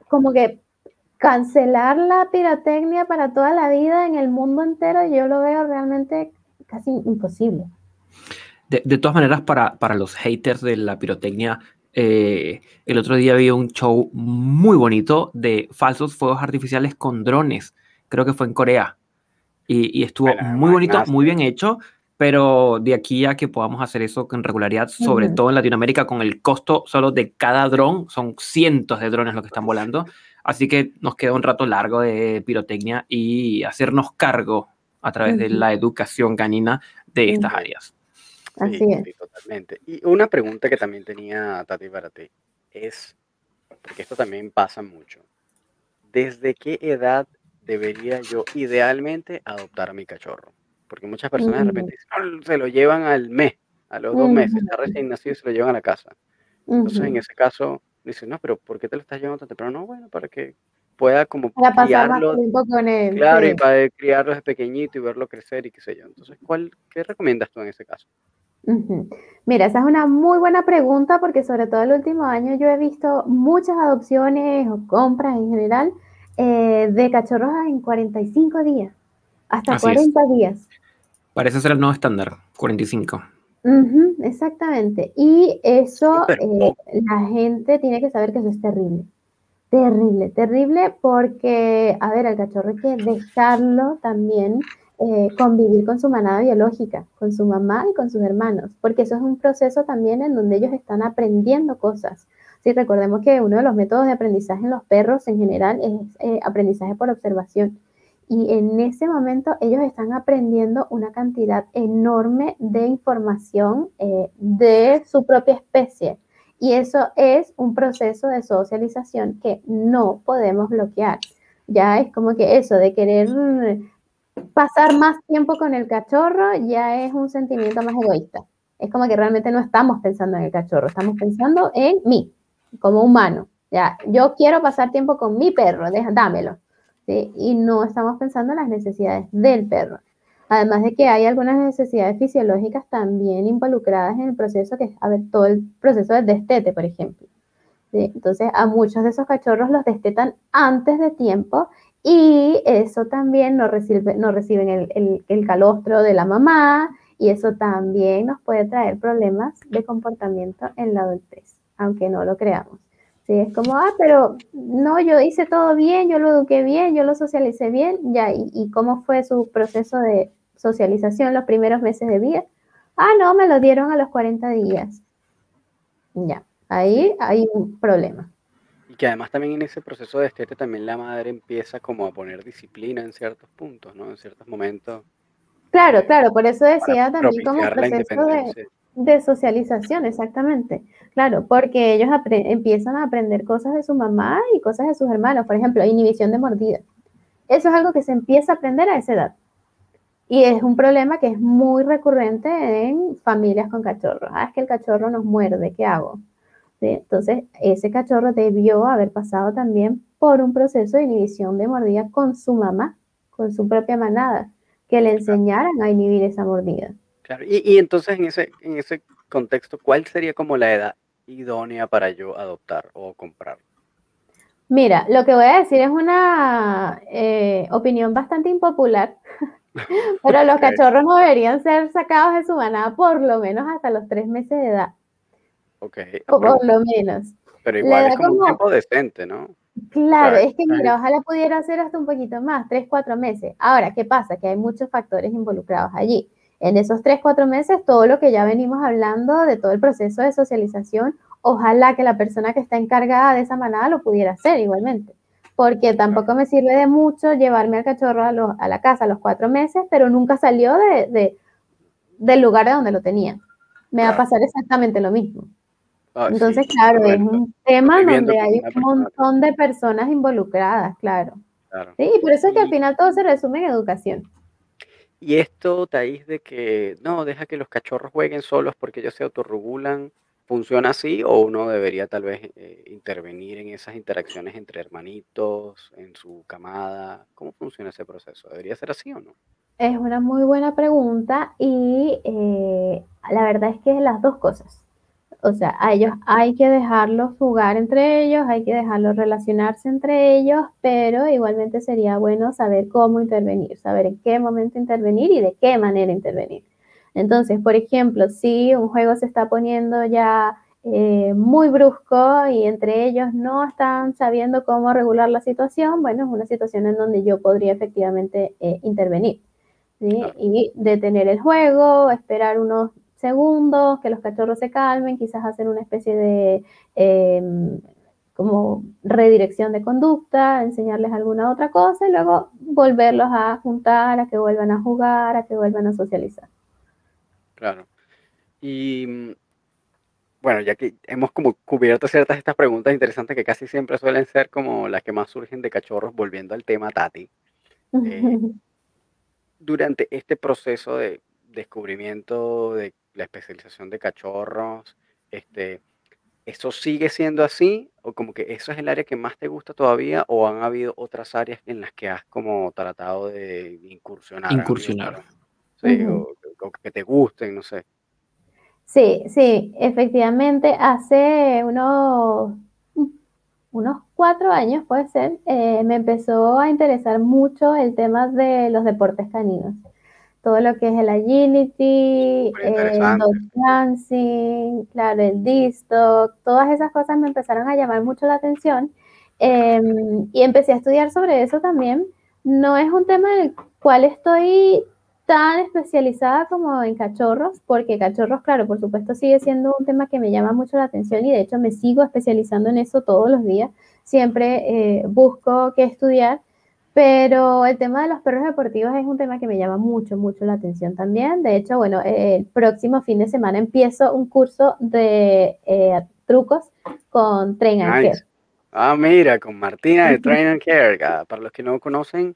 como que cancelar la pirotecnia para toda la vida en el mundo entero, yo lo veo realmente casi imposible. De, todas maneras, para, para, los haters de la pirotecnia, eh, el otro día vi un show muy bonito de falsos fuegos artificiales con drones. Creo que fue en Corea. Y, estuvo muy bonito, muy bien hecho. Pero de aquí a que podamos hacer eso con regularidad, sobre todo en Latinoamérica, con el costo solo de cada dron, son cientos de drones los que están volando. Así que nos queda un rato largo de pirotecnia y hacernos cargo a través de la educación canina de estas áreas. Así es. totalmente. Y una pregunta que también tenía Tati para ti es, porque esto también pasa mucho, ¿desde qué edad debería yo idealmente adoptar a mi cachorro? Porque muchas personas de repente se lo llevan al mes, a los dos meses, está recién nacido y se lo llevan a la casa. Entonces, en ese caso, dicen, no, pero ¿por qué te lo estás llevando tan temprano? No, bueno, para que pueda como para pasar más tiempo con él. Claro, y para criarlo desde pequeñito y verlo crecer y qué sé yo. Entonces, ¿cuál, ¿qué recomiendas tú en ese caso? Mira, esa es una muy buena pregunta porque sobre todo el último año yo he visto muchas adopciones o compras en general eh, de cachorros en 45 días, hasta 40 días. Parece ser el nuevo estándar, 45. exactamente. Y eso, *laughs* eh, la gente tiene que saber que eso es terrible. Terrible, terrible porque, a ver, al cachorro hay que dejarlo también eh, convivir con su manada biológica, con su mamá y con sus hermanos, porque eso es un proceso también en donde ellos están aprendiendo cosas. Sí, recordemos que uno de los métodos de aprendizaje en los perros en general es eh, aprendizaje por observación. Y en ese momento ellos están aprendiendo una cantidad enorme de información eh, de su propia especie. Y eso es un proceso de socialización que no podemos bloquear. Ya es como que eso de querer pasar más tiempo con el cachorro ya es un sentimiento más egoísta. Es como que realmente no estamos pensando en el cachorro, estamos pensando en mí, como humano. Ya, yo quiero pasar tiempo con mi perro, dámelo. Y no estamos pensando en las necesidades del perro. Además de que hay algunas necesidades fisiológicas también involucradas en el proceso, que es, a ver, todo el proceso del destete, por ejemplo. Entonces, a muchos de esos cachorros los destetan antes de tiempo y eso también no, recibe, no reciben el, el, calostro de la mamá y eso también nos puede traer problemas de comportamiento en la adultez, aunque no lo creamos. Sí, es como, ah, pero no, yo hice todo bien, yo lo eduqué bien, yo lo socialicé bien, ya, ¿y, y cómo fue su proceso de socialización los primeros meses de vida? Ah, no, me lo dieron a los 40 días. Ya, ahí hay un problema que además también en ese proceso de estete también la madre empieza como a poner disciplina en ciertos puntos, ¿no? En ciertos momentos. Claro, claro, por eso decía también como proceso de, de, socialización, exactamente. Claro, porque ellos empiezan a aprender cosas de su mamá y cosas de sus hermanos, por ejemplo, inhibición de mordida. Eso es algo que se empieza a aprender a esa edad. Y es un problema que es muy recurrente en familias con cachorros. Ah, es que el cachorro nos muerde, ¿qué hago? Entonces, ese cachorro debió haber pasado también por un proceso de inhibición de mordida con su mamá, con su propia manada, que le enseñaran a inhibir esa mordida. Claro, y, entonces en ese, en ese contexto, ¿cuál sería como la edad idónea para yo adoptar o comprar? Mira, lo que voy a decir es una eh, opinión bastante impopular, *laughs* pero los cachorros no deberían ser sacados de su manada por lo menos hasta los tres meses de edad. Ok. O por lo menos. Pero igual es como, un tiempo decente, ¿no? Claro, es que mira, ojalá pudiera ser hasta un poquito más, tres, cuatro meses. Ahora, ¿qué pasa? Que hay muchos factores involucrados allí. En esos tres, cuatro meses, todo lo que ya venimos hablando de todo el proceso de socialización, ojalá que la persona que está encargada de esa manada lo pudiera hacer igualmente. Porque tampoco me sirve de mucho llevarme al cachorro a, la casa a los cuatro meses, pero nunca salió de, del lugar de donde lo tenía. Me va a pasar exactamente lo mismo. Ah, Entonces, claro, es un tema donde hay un montón de personas involucradas, claro. Sí, por eso es que al final todo se resume en educación. Y esto, Taís, de que no, deja que los cachorros jueguen solos porque ellos se autorregulan, ¿funciona así o uno debería tal vez eh, intervenir en esas interacciones entre hermanitos, en su camada? ¿Cómo funciona ese proceso? ¿Debería ser así o no? Es una muy buena pregunta y eh, la verdad es que las dos cosas. O sea, a ellos hay que dejarlos jugar entre ellos, hay que dejarlos relacionarse entre ellos, pero igualmente sería bueno saber cómo intervenir, saber en qué momento intervenir y de qué manera intervenir. Entonces, por ejemplo, si un juego se está poniendo ya eh, muy brusco y entre ellos no están sabiendo cómo regular la situación, bueno, es una situación en donde yo podría efectivamente eh, intervenir. Y detener el juego, esperar unos segundos, que los cachorros se calmen, quizás hacer una especie de em, como redirección de conducta, enseñarles alguna otra cosa y luego volverlos a juntar, a que vuelvan a jugar, a que vuelvan a socializar. Claro. Y mm, bueno, ya que hemos como cubierto ciertas estas preguntas interesantes que casi siempre suelen ser como las que más surgen de cachorros, volviendo al tema Tati. Eh, *laughs* durante este proceso de descubrimiento de la especialización de cachorros, este, ¿eso sigue siendo así? ¿O como que eso es el área que más te gusta todavía? ¿O han habido otras áreas en las que has como tratado de incursionar? Incursionar. Sí, o, que te gusten, no sé. Sí, sí, efectivamente, hace unos, unos cuatro años, puede ser, eh, me empezó a interesar mucho el tema de los deportes caninos todo lo que es el agility, el dog dancing, claro, el distock, todas esas cosas me empezaron a llamar mucho la atención em, y empecé a estudiar sobre eso también. No es un tema en el cual estoy tan especializada como en cachorros, porque cachorros, claro, por supuesto sigue siendo un tema que me llama mucho la atención y de hecho me sigo especializando en eso todos los días. Siempre eh, busco qué estudiar pero el tema de los perros deportivos es un tema que me llama mucho, mucho la atención también. De hecho, bueno, el próximo fin de semana empiezo un curso de eh, trucos con Train and Care. Ah, mira, con Martina de *laughs* Train and Care. Ah, para los que no conocen,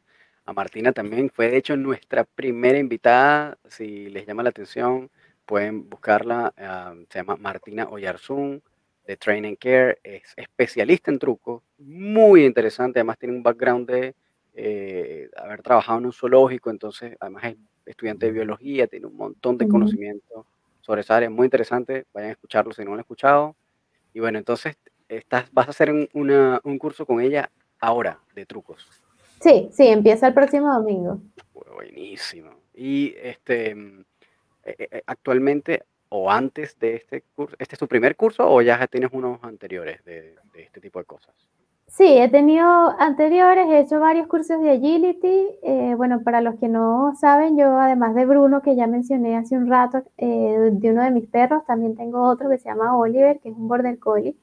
a Martina también fue de hecho nuestra primera invitada. Si les llama la atención, pueden buscarla. Ah, se llama Martina Oyarzún de Train and Care. Es especialista en trucos, muy interesante. Además, tiene un background de eh, haber trabajado en un zoológico, entonces además es estudiante de biología, tiene un montón de conocimiento sobre esa área, muy interesante, vayan a escucharlo si no lo han escuchado. Y bueno, entonces estás, vas a hacer un, un curso con ella ahora de trucos. Sí, sí, empieza el próximo domingo. Buenísimo. Y este, mm, eh, eh, actualmente o antes de este curso, ¿este es tu primer curso o ya tienes unos anteriores de, de este tipo de cosas? Sí, he tenido anteriores, he hecho varios cursos de agility. Eh, bueno, para los que no saben, yo además de Bruno, que ya mencioné hace un rato, eh, de uno de mis perros, también tengo otro que se llama Oliver, que es un border collie.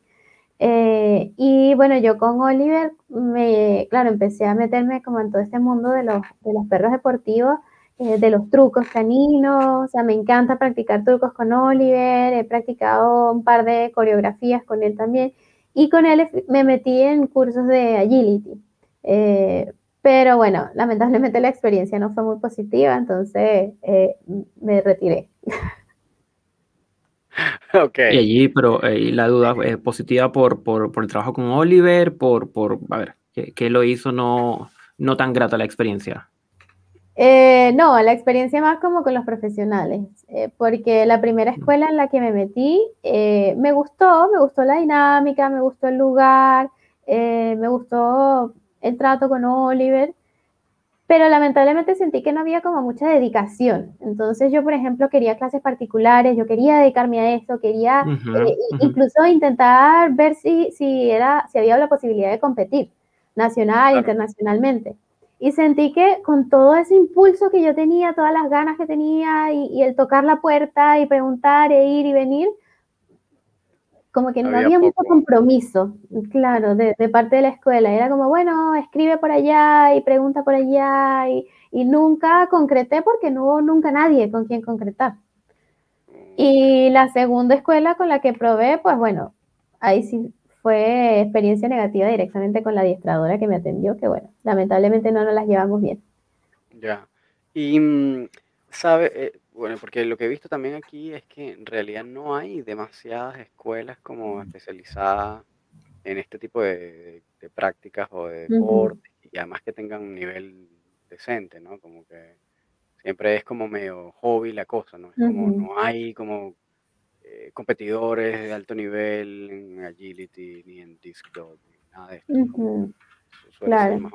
Eh, y bueno, yo con Oliver, me, claro, empecé a meterme como en todo este mundo de los, de los perros deportivos, de los trucos caninos, o sea, me encanta practicar trucos con Oliver, he practicado un par de coreografías con él también. Y con él me metí en cursos de agility. Eh, pero bueno, *laughs* lamentablemente la experiencia no fue muy positiva, entonces eh, me retiré. *laughs* *laughs* Okay. Y allí, pero eh, la duda es positiva por, por, por, el trabajo con Oliver, por, por a ver, ¿qué, lo hizo no, no tan grata la experiencia? Eh, no, la experiencia más como con los profesionales, eh, porque la primera escuela en la que me metí me gustó, me gustó la dinámica, me gustó el lugar, me gustó el trato con Oliver, pero lamentablemente sentí que no había como mucha dedicación. Entonces yo, por ejemplo, quería clases particulares, yo quería dedicarme a esto, quería eh, incluso intentar ver si, si, era, si había la posibilidad de competir nacional, internacionalmente. Y sentí que con todo ese impulso que yo tenía, todas las ganas que tenía y el tocar la puerta y preguntar e ir y venir, como que no, había, mucho compromiso, claro, de, parte de la escuela. Era como, bueno, escribe por allá y pregunta por allá y, nunca concreté porque no hubo nunca nadie con quien concretar. Y la segunda escuela con la que probé, pues bueno, ahí sí fue experiencia negativa directamente con la adiestradora que me atendió, que bueno, lamentablemente no nos las llevamos bien. Ya. Y, mm, ¿sabe? Bueno, porque lo que he visto también aquí es que en realidad no hay demasiadas escuelas como especializadas en este tipo de, prácticas o de deportes y además que tengan un nivel decente, ¿no? Como que siempre es como medio hobby la cosa, ¿no? Es como no hay como eh, competidores de alto nivel en agility ni en disc ni nada de esto. Claro.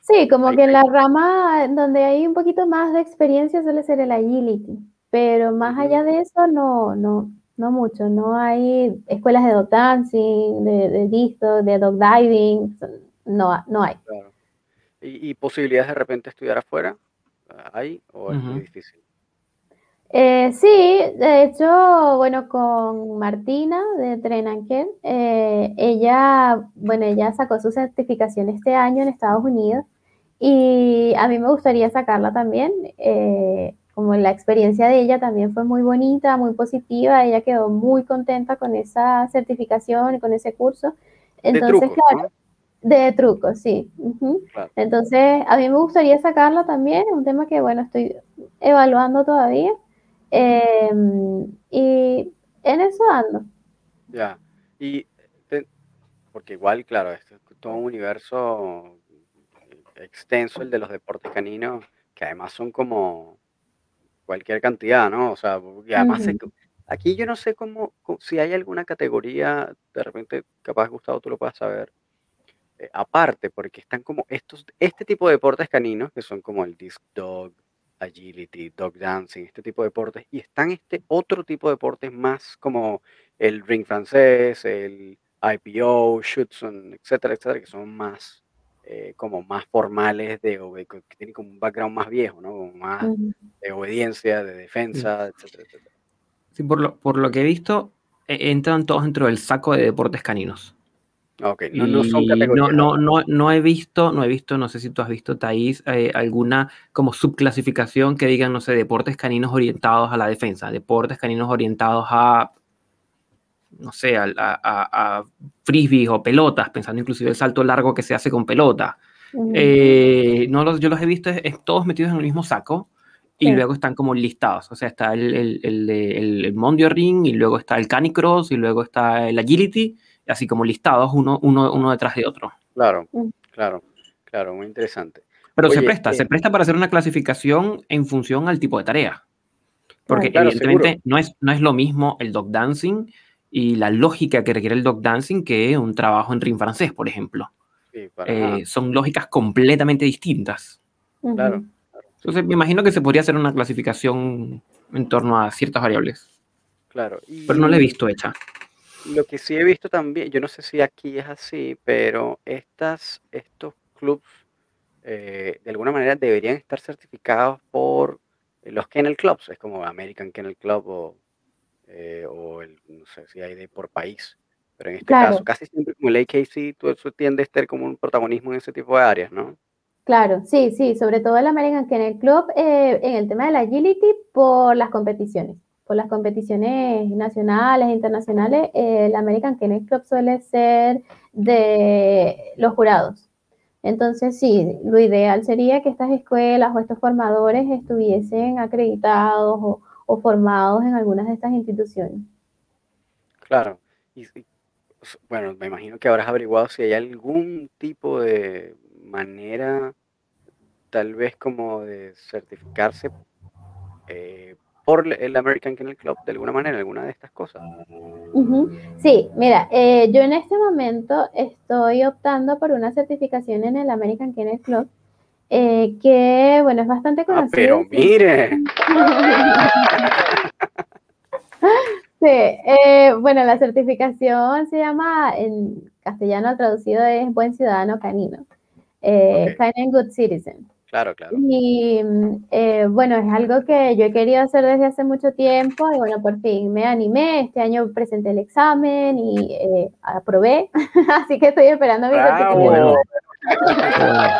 sí, como que en la rama donde hay un poquito más de experiencia suele ser el agility, pero más allá de eso no, no, no mucho. No hay escuelas de dog dancing, de, de disto, de dog diving, no, no hay. ¿Y, posibilidades de repente estudiar afuera? ¿Hay o es muy difícil? Eh, sí, de hecho, bueno, con Martina de Trenanken, eh, ella, bueno, ella sacó su certificación este año en Estados Unidos y a mí me gustaría sacarla también. Eh, como la experiencia de ella también fue muy bonita, muy positiva, ella quedó muy contenta con esa certificación y con ese curso. Entonces, claro, de trucos, sí. Entonces, a mí me gustaría sacarla también, es un tema que, bueno, estoy evaluando todavía. Em, y en eso ando. Ya, y porque igual, claro, esto es todo un universo extenso, el de los deportes caninos, que además son como cualquier cantidad, ¿no? O sea, y además aquí yo no sé cómo, si hay alguna categoría, de repente, capaz Gustavo tú lo puedas saber, eh, aparte, porque están como estos, este tipo de deportes caninos, que son como el disc dog, agility, dog dancing, este tipo de deportes, y están este otro tipo de deportes más como el ring francés, el IPO, Schutzen, etcétera, etcétera, que son más eh, como más formales, de, que tienen como un background más viejo, ¿no? más de obediencia, de defensa, etcétera, etcétera. Sí, por lo, por lo que he visto, e, entran todos dentro del saco de deportes caninos. Ok, no, no son categorías. No, no, no, he visto, no he visto, no sé si tú has visto, Thais, eh, alguna como subclasificación que digan, no sé, deportes caninos orientados a la defensa, deportes caninos orientados a, no sé, a, a, frisbees o pelotas, pensando inclusive el salto largo que se hace con pelota. Eh, no los, yo los he visto es, todos metidos en el mismo saco y luego están como listados. O sea, está el, el, el, el Mondio Ring y luego está el Canicross y luego está el Agility así como listados uno, uno, uno detrás de otro. Claro, mm. claro, claro, muy interesante. Pero se presta, se eh, presta para hacer una clasificación en función al tipo de tarea. Porque evidentemente no es, no es lo mismo el dog dancing y la lógica que requiere el dog dancing que un trabajo en ring francés, por ejemplo. Eh, son lógicas completamente distintas. Claro. Entonces me imagino que se podría hacer una clasificación en torno a ciertas variables. Claro. Pero no la he visto hecha. Lo que sí he visto también, yo no sé si aquí es así, pero estas, estos clubs eh, de alguna manera deberían estar certificados por los Kennel Clubs, es como American Kennel Club o, eh, o el, no sé si hay de por país, pero en este caso casi siempre como el AKC tú, eso tiende a estar como un protagonismo en ese tipo de áreas, ¿no? Claro, sí, sí, sobre todo el American Kennel Club eh, en el tema de la agility por las competiciones por las competiciones nacionales e internacionales, el American Kennel Club suele ser de los jurados. Entonces, sí, lo ideal sería que estas escuelas o estos formadores estuviesen acreditados o, formados en algunas de estas instituciones. Claro. Y, bueno, me imagino que habrás averiguado si hay algún tipo de manera, tal vez como de certificarse eh, por el American Kennel Club de alguna manera, alguna de estas cosas. Sí, mira, eh, yo en este momento estoy optando por una certificación en el American Kennel Club, eh, que, bueno, es bastante ah, conocido. pero mire. *laughs* Sí, eh, bueno, la certificación se llama, en castellano traducido es Buen Ciudadano Canino, eh, Kind and Good Citizen. Claro, claro. Y eh, bueno, es algo que yo he querido hacer desde hace mucho tiempo y bueno, por fin me animé, este año presenté el examen y eh, aprobé, *laughs* así que estoy esperando mi certificación. *laughs*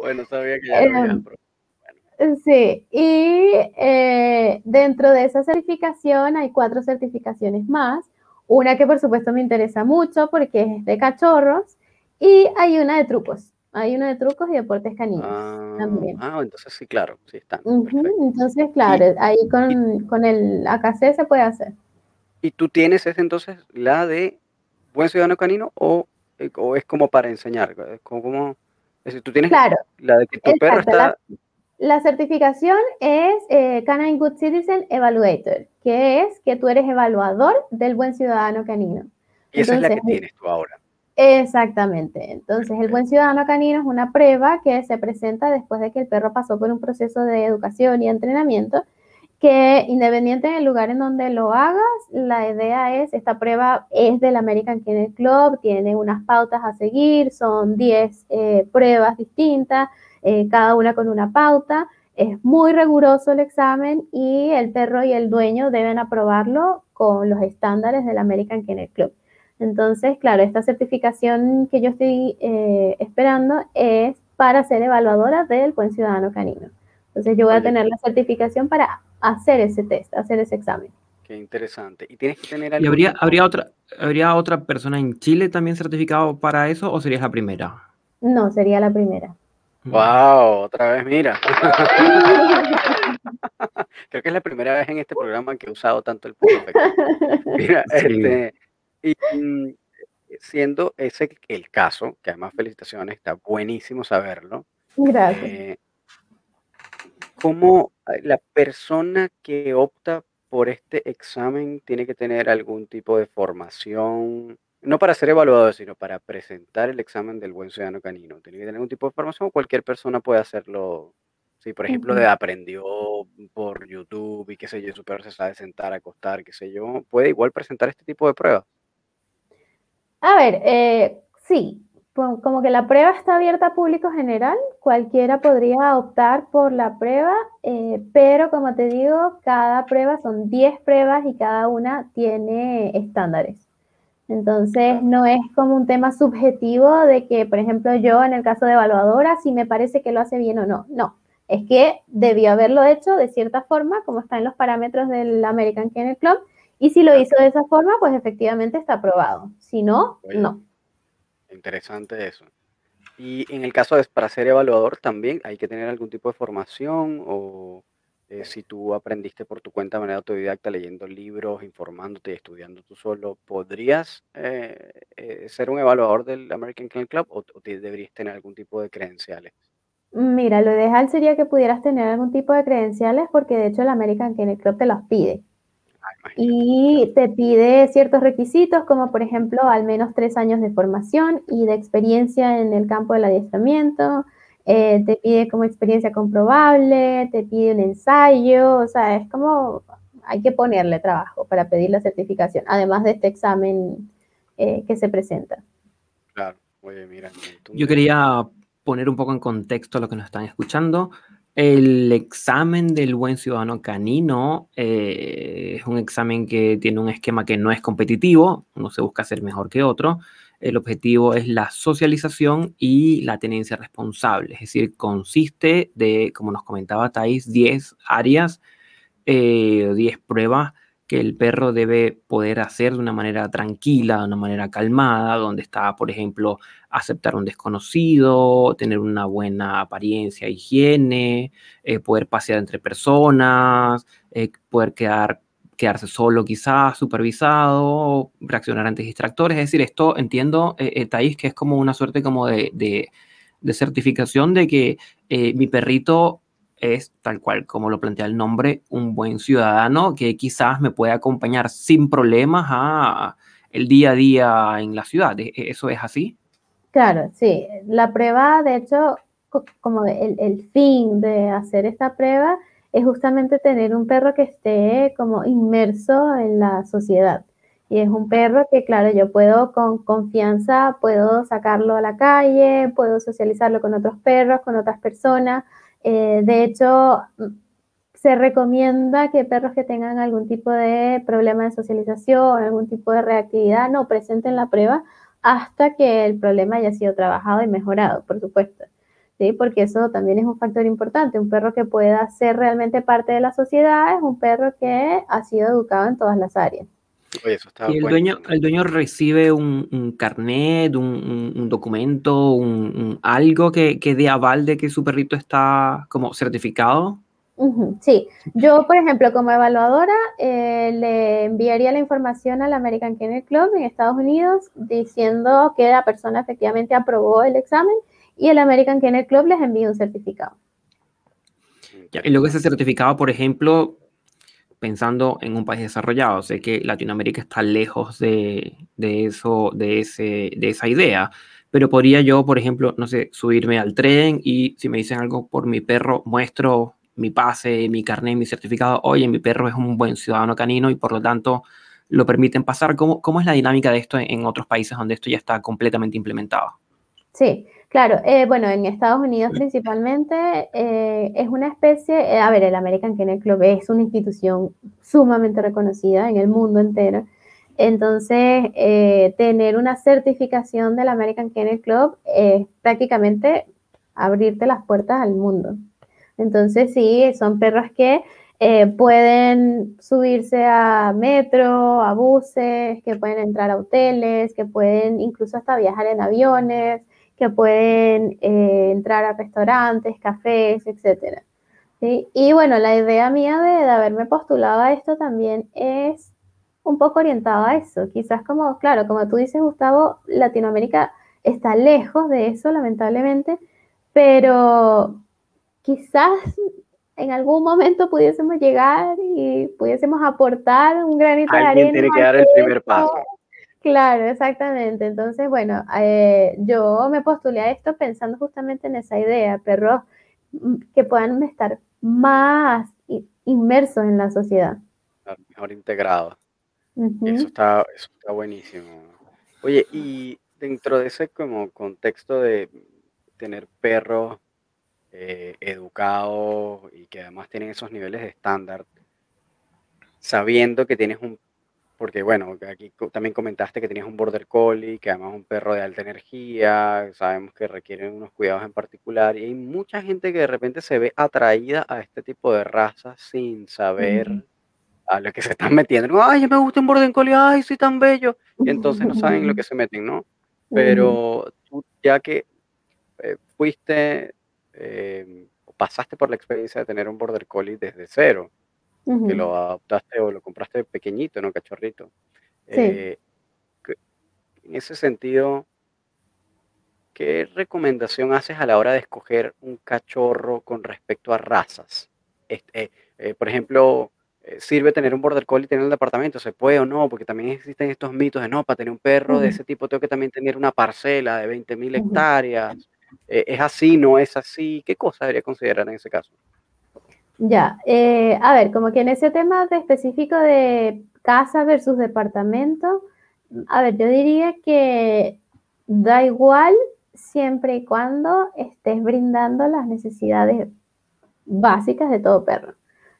Bueno. sabía que ya lo había aprobado. Sí, y eh, dentro de esa certificación hay cuatro certificaciones más. Una que por supuesto me interesa mucho porque es de cachorros y hay una de trucos. Hay una de trucos y deportes caninos ah, también. Ah, entonces sí, claro, sí están. entonces, claro, ahí con, con, el AKC se puede hacer. ¿Y tú tienes ese entonces la de buen ciudadano canino o, eh, o es como para enseñar? Como, es decir, tú tienes la de que tu perro está... La certificación es eh, Canine Good Citizen Evaluator, que es que tú eres evaluador del buen ciudadano canino. Y esa es la que tienes tú ahora. Exactamente. Entonces, el buen ciudadano canino es una prueba que se presenta después de que el perro pasó por un proceso de educación y entrenamiento, que independiente del lugar en donde lo hagas, la idea es, esta prueba es del American Kennel Club, tiene unas pautas a seguir, son 10 eh, pruebas distintas eh, cada una con una pauta. Es muy riguroso el examen y el perro y el dueño deben aprobarlo con los estándares del American Kennel Club. Entonces, claro, esta certificación que yo estoy eh, esperando es para ser evaluadora del buen ciudadano canino. Entonces, yo voy a tener la certificación para hacer ese test, hacer ese examen. Qué interesante. ¿Y tienes que tener ¿Y habría, habría, otra, habría otra persona en Chile también certificado para eso o serías la primera? No, sería la primera. Wow, otra vez, mira. *laughs* Creo que es la primera vez en este programa que he usado tanto el perfecto. Mira, este, y mm, siendo ese el caso, que además felicitaciones, está buenísimo saberlo. Gracias. Eh, ¿Cómo la persona que opta por este examen tiene que tener algún tipo de formación no para ser evaluado, sino para presentar el examen del buen ciudadano canino. Tiene que tener algún tipo de formación o cualquier persona puede hacerlo. Si, por ejemplo, de aprendió por YouTube y qué sé yo, su perro se sabe sentar, acostar, qué sé yo, puede igual presentar este tipo de pruebas. A ver, eh, sí, como que la prueba está abierta a público general, cualquiera podría optar por la prueba, eh, pero como te digo, cada prueba son 10 pruebas y cada una tiene estándares. Entonces, no es como un tema subjetivo de que, por ejemplo, yo en el caso de evaluadora, si me parece que lo hace bien o no. No, es que debió haberlo hecho de cierta forma, como está en los parámetros del American Kennel Club, y si lo hizo de esa forma, pues efectivamente está aprobado. Si no, no. Interesante eso. Y en el caso de para ser evaluador también hay que tener algún tipo de formación o eh, si tú aprendiste por tu cuenta de manera autodidacta, leyendo libros, informándote y estudiando tú solo, ¿podrías eh, eh, ser un evaluador del American Kennel Club o, deberías tener algún tipo de credenciales? Mira, lo ideal sería que pudieras tener algún tipo de credenciales porque de hecho el American Kennel Club te los pide. Y te pide ciertos requisitos como por ejemplo al menos tres años de formación y de experiencia en el campo del adiestramiento, eh, te pide como experiencia comprobable, te pide un ensayo, o sea, es como hay que ponerle trabajo para pedir la certificación, además de este examen eh, que se presenta. Claro, oye, mira. Yo quería poner un poco en contexto lo que nos están escuchando. El examen del buen ciudadano canino eh, es un examen que tiene un esquema que no es competitivo, uno se busca ser mejor que otro, el objetivo es la socialización y la tenencia responsable, es decir, consiste de, como nos comentaba Thais, 10 áreas, eh, 10 pruebas que el perro debe poder hacer de una manera tranquila, de una manera calmada, donde está, por ejemplo, aceptar un desconocido, tener una buena apariencia, higiene, eh, poder pasear entre personas, eh, poder quedar quedarse solo quizás, supervisado, reaccionar ante distractores. Es decir, esto entiendo, eh, Thais, que es como una suerte como de, de, certificación de que mi perrito es tal cual como lo plantea el nombre, un buen ciudadano que quizás me puede acompañar sin problemas a el día a día en la ciudad. ¿E-, ¿Eso es así? Claro, sí. La prueba, de hecho, como el, el fin de hacer esta prueba es justamente tener un perro que esté como inmerso en la sociedad. Y es un perro que, claro, yo puedo con confianza, puedo sacarlo a la calle, puedo socializarlo con otros perros, con otras personas. Eh, de hecho, se recomienda que perros que tengan algún tipo de problema de socialización, algún tipo de reactividad, no presenten la prueba hasta que el problema haya sido trabajado y mejorado, por supuesto. ¿Sí? Porque eso también es un factor importante. Un perro que pueda ser realmente parte de la sociedad es un perro que ha sido educado en todas las áreas. Y el dueño, el dueño recibe un, carnet, un, documento, un, algo que, que dé aval de que su perrito está como certificado. Sí, yo por ejemplo como evaluadora eh, le enviaría la información al American Kennel Club en Estados Unidos diciendo que la persona efectivamente aprobó el examen y el American Kennel Club les envía un certificado. y luego ese certificado, por ejemplo, pensando en un país desarrollado, sé que Latinoamérica está lejos de, de eso, de, ese, de esa idea, pero podría yo, por ejemplo, no sé, subirme al tren y si me dicen algo por mi perro, muestro mi pase, mi carnet, mi certificado, oye, mi perro es un buen ciudadano canino y por lo tanto lo permiten pasar. ¿Cómo, cómo es la dinámica de esto en, otros países donde esto ya está completamente implementado? Sí, claro. Eh, bueno, en Estados Unidos principalmente eh, es una especie, eh, a ver, el American Kennel Club es una institución sumamente reconocida en el mundo entero. Entonces, tener una certificación del American Kennel Club es prácticamente abrirte las puertas al mundo. Entonces, sí, son perros que eh, pueden subirse a metro, a buses, que pueden entrar a hoteles, que pueden incluso hasta viajar en aviones, que pueden eh, entrar a restaurantes, cafés, etc. Y bueno, la idea mía de, de, haberme postulado a esto también es un poco orientado a eso. Quizás como, claro, como tú dices, Gustavo, Latinoamérica está lejos de eso, lamentablemente, pero quizás en algún momento pudiésemos llegar y pudiésemos aportar un granito de arena. tiene que dar el primer paso. Claro, exactamente. Entonces, bueno, eh, yo me postulé a esto pensando justamente en esa idea, perros mm, que puedan estar más inmersos en la sociedad. Mejor integrados. eso, está, eso está buenísimo. Oye, y dentro de ese como contexto de tener perros eh, educados y que además tienen esos niveles de estándar, sabiendo que tienes un, porque bueno, aquí también comentaste que tenías un border collie, que además es un perro de alta energía, sabemos que requieren unos cuidados en particular, y hay mucha gente que de repente se ve atraída a este tipo de razas sin saber a lo que se están metiendo. Ay, me gusta un border collie, ay, soy tan bello, y entonces no saben lo que se meten, ¿no? Pero tú, ya que eh, fuiste eh, pasaste por la experiencia de tener un border collie desde cero, que lo adoptaste o lo compraste pequeñito, ¿no? Cachorrito. Eh, en ese sentido, ¿qué recomendación haces a la hora de escoger un cachorro con respecto a razas? Este, eh, por ejemplo, ¿sirve tener un border collie en el departamento? ¿Se puede o no? Porque también existen estos mitos de no, para tener un perro de ese tipo tengo que también tener una parcela de 20.000 hectáreas. Eh, ¿Es así? ¿No es así? ¿Qué cosa debería considerar en ese caso? Ya, eh, a ver, como que en ese tema de específico de casa versus departamento, a ver, yo diría que da igual siempre y cuando estés brindando las necesidades básicas de todo perro.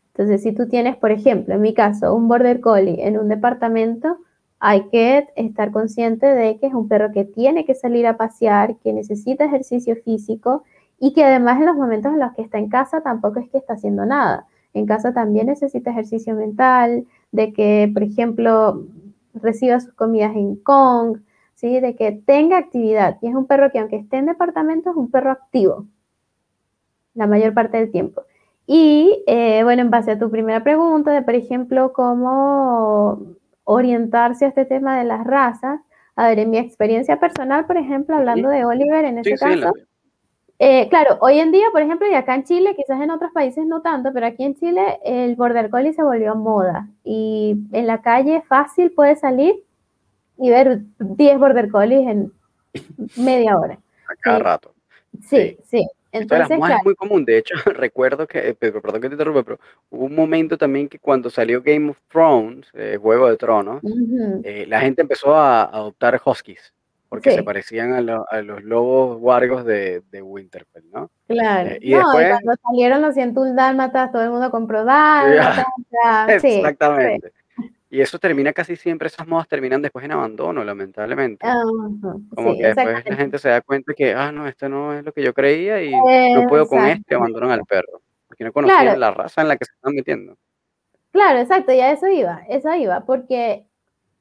Entonces, si tú tienes, por ejemplo, en mi caso, un border collie en un departamento, hay que estar consciente de que es un perro que tiene que salir a pasear, que necesita ejercicio físico y que además en los momentos en los que está en casa tampoco es que está haciendo nada. En casa también necesita ejercicio mental, de que, por ejemplo, reciba sus comidas en Kong, ¿sí? de que tenga actividad. Y es un perro que aunque esté en departamento es un perro activo la mayor parte del tiempo. Y eh, bueno, en base a tu primera pregunta de, por ejemplo, cómo orientarse a este tema de las razas, a ver, en mi experiencia personal, por ejemplo, hablando de Oliver en este caso, eh, claro, hoy en día, por ejemplo, y acá en Chile, quizás en otros países no tanto, pero aquí en Chile el border collie se volvió moda y en la calle fácil puede salir y ver 10 border collies en media hora. A cada rato. Sí, sí. Entonces, es muy común. De hecho, *laughs* recuerdo que, eh, perdón que te interrumpa, pero hubo un momento también que cuando salió Game of Thrones, eh, Juego de Tronos, eh, la gente empezó a adoptar huskies porque se parecían a, a, los lobos wargos de, de Winterfell, ¿no? Claro. y después... cuando salieron los 100 dálmatas, todo el mundo compró dálmatas. *laughs* Exactamente. Y eso termina casi siempre, esas modas terminan después en abandono, lamentablemente. Como que después la gente se da cuenta que, ah, no, esto no es lo que yo creía y no puedo con esto abandonan al perro. Porque no conocían la raza en la que se están metiendo. Claro, exacto, ya eso iba, eso iba, porque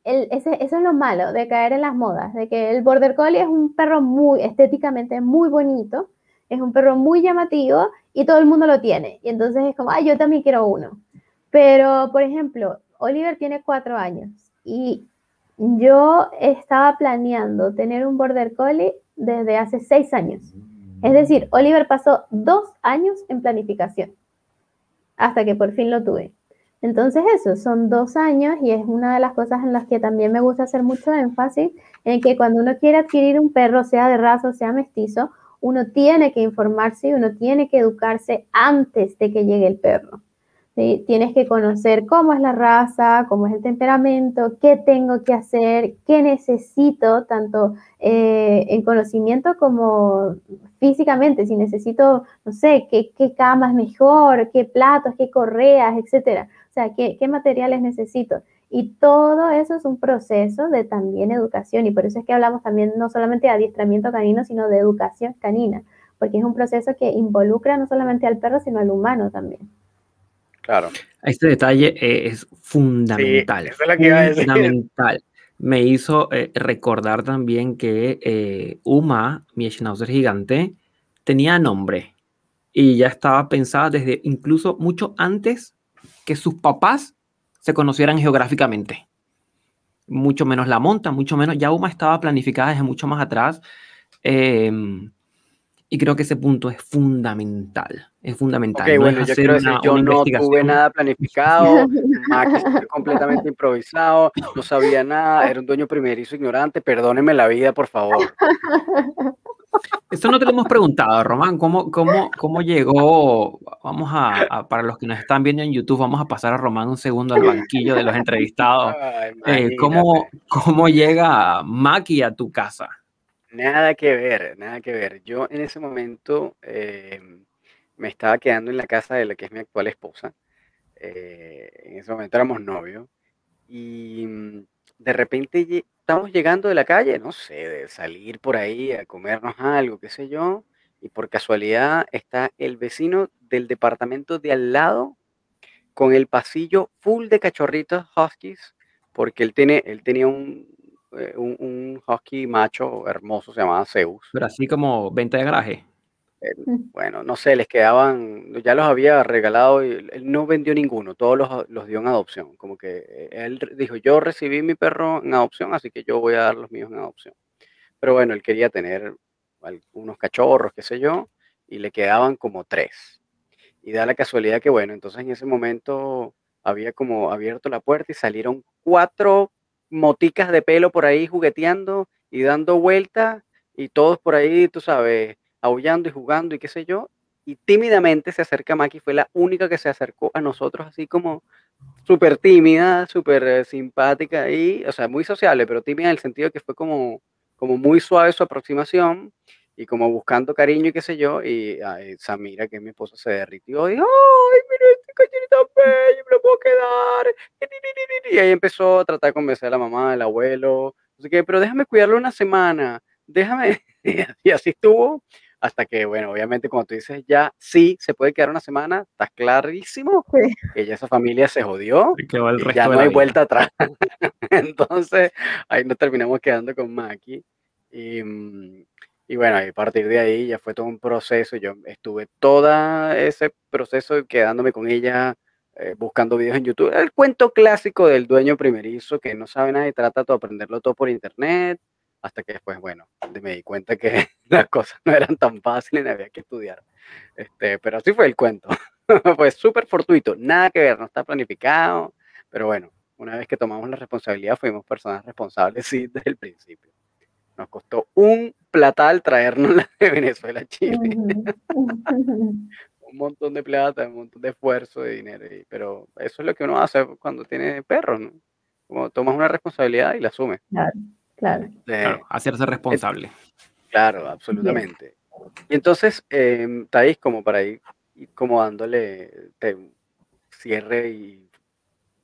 el, eso es lo malo de caer en las modas, de que el Border Collie es un perro muy estéticamente muy bonito, es un perro muy llamativo y todo el mundo lo tiene. Y entonces es como, ah, yo también quiero uno. Pero, por ejemplo, Oliver tiene cuatro años y yo estaba planeando tener un border collie desde hace seis años. Es decir, Oliver pasó dos años en planificación hasta que por fin lo tuve. Entonces eso, son dos años y es una de las cosas en las que también me gusta hacer mucho énfasis, en que cuando uno quiere adquirir un perro, sea de raza o sea mestizo, uno tiene que informarse y uno tiene que educarse antes de que llegue el perro. Tienes que conocer cómo es la raza, cómo es el temperamento, qué tengo que hacer, qué necesito, tanto eh, en conocimiento como físicamente. Si necesito, no sé, qué, qué cama es mejor, qué platos, qué correas, etcétera. Sea, qué, qué materiales necesito. Y todo eso es un proceso de también educación. Y por eso es que hablamos también no solamente de adiestramiento canino, sino de educación canina. Porque es un proceso que involucra no solamente al perro, sino al humano también. Claro. Este detalle eh, es fundamental. fundamental. Me hizo eh, recordar también que eh, Uma, mi schnauzer gigante, tenía nombre y ya estaba pensada desde incluso mucho antes que sus papás se conocieran geográficamente. Mucho menos la monta, mucho menos. Ya Uma estaba planificada desde mucho más atrás. Em, y creo que ese punto es fundamental. Es fundamental. Ok, bueno, yo quiero decir, yo no tuve nada planificado, Max completamente improvisado, no sabía nada, era un dueño primerizo ignorante, perdóneme la vida, por favor. Esto no te lo hemos preguntado, Román, ¿cómo, cómo, cómo llegó? Vamos a, para los que nos están viendo en YouTube, vamos a pasar a Román un segundo al banquillo de los entrevistados. Eh, ¿cómo, ¿Cómo llega Maki a tu casa? Nada que ver, nada que ver. Yo en ese momento eh, me estaba quedando en la casa de la que es mi actual esposa. Eh, en ese momento éramos novios. Y mm, de repente estamos llegando de la calle, no sé, de salir por ahí a comernos algo, qué sé yo. Y por casualidad está el vecino del departamento de al lado con el pasillo full de cachorritos huskies, porque él, tiene, él tenía un, eh, un, un, husky macho hermoso, se llamaba Zeus. Pero así como venta de garaje. Mm. bueno, no sé, les quedaban, ya los había regalado y él no vendió ninguno, todos los, los, dio en adopción. Como que eh, él dijo, yo recibí mi perro en adopción, así que yo voy a dar los míos en adopción. Pero bueno, él quería tener algunos cachorros, qué sé yo, y le quedaban como tres. Y da la casualidad que, bueno, entonces en ese momento había como abierto la puerta y salieron cuatro moticas de pelo por ahí jugueteando y dando vueltas y todos por ahí, tú sabes, aullando y jugando y qué sé yo. Y tímidamente se acerca Maki, fue la única que se acercó a nosotros así como súper tímida, súper eh, simpática y, o sea, muy sociable, pero tímida en el sentido que fue como, como muy suave su aproximación y como buscando cariño y qué sé yo. Y Samira, que mi esposa, se derritió y dijo, ¡ay, mira este cachorrito bello, me lo puedo quedar! Y ahí empezó a tratar de convencer a la mamá, al abuelo, así que, pero déjame cuidarlo una semana, déjame. *laughs* y así estuvo hasta que, bueno, obviamente cuando tú dices ya sí, se puede quedar una semana, está clarísimo que ya esa familia se jodió y ya no hay vuelta atrás. *laughs* Entonces, ahí nos terminamos quedando con Maki. Y, mm, Y bueno, a partir de ahí ya fue todo un proceso. Yo estuve todo ese proceso quedándome con ella, eh, buscando videos en YouTube. El cuento clásico del dueño primerizo que no sabe nada y trata de aprenderlo todo por internet, hasta que después, bueno, me di cuenta que *laughs* las cosas no eran tan fáciles y había que estudiar. Este, pero así fue el cuento. *laughs* fue súper fortuito, nada que ver, no está planificado, pero bueno, una vez que tomamos la responsabilidad, fuimos personas responsables, *laughs* sí, desde el principio. Nos costó un platal traernos de Venezuela a Chile. *laughs* un montón de plata, un montón de esfuerzo, de dinero. pero eso es lo que uno hace cuando tiene perros, ¿no? Como tomas una responsabilidad y la asumes. Claro, claro. hacerse responsable. claro, absolutamente. Y entonces, eh, Thais, como para ir, como dándole cierre y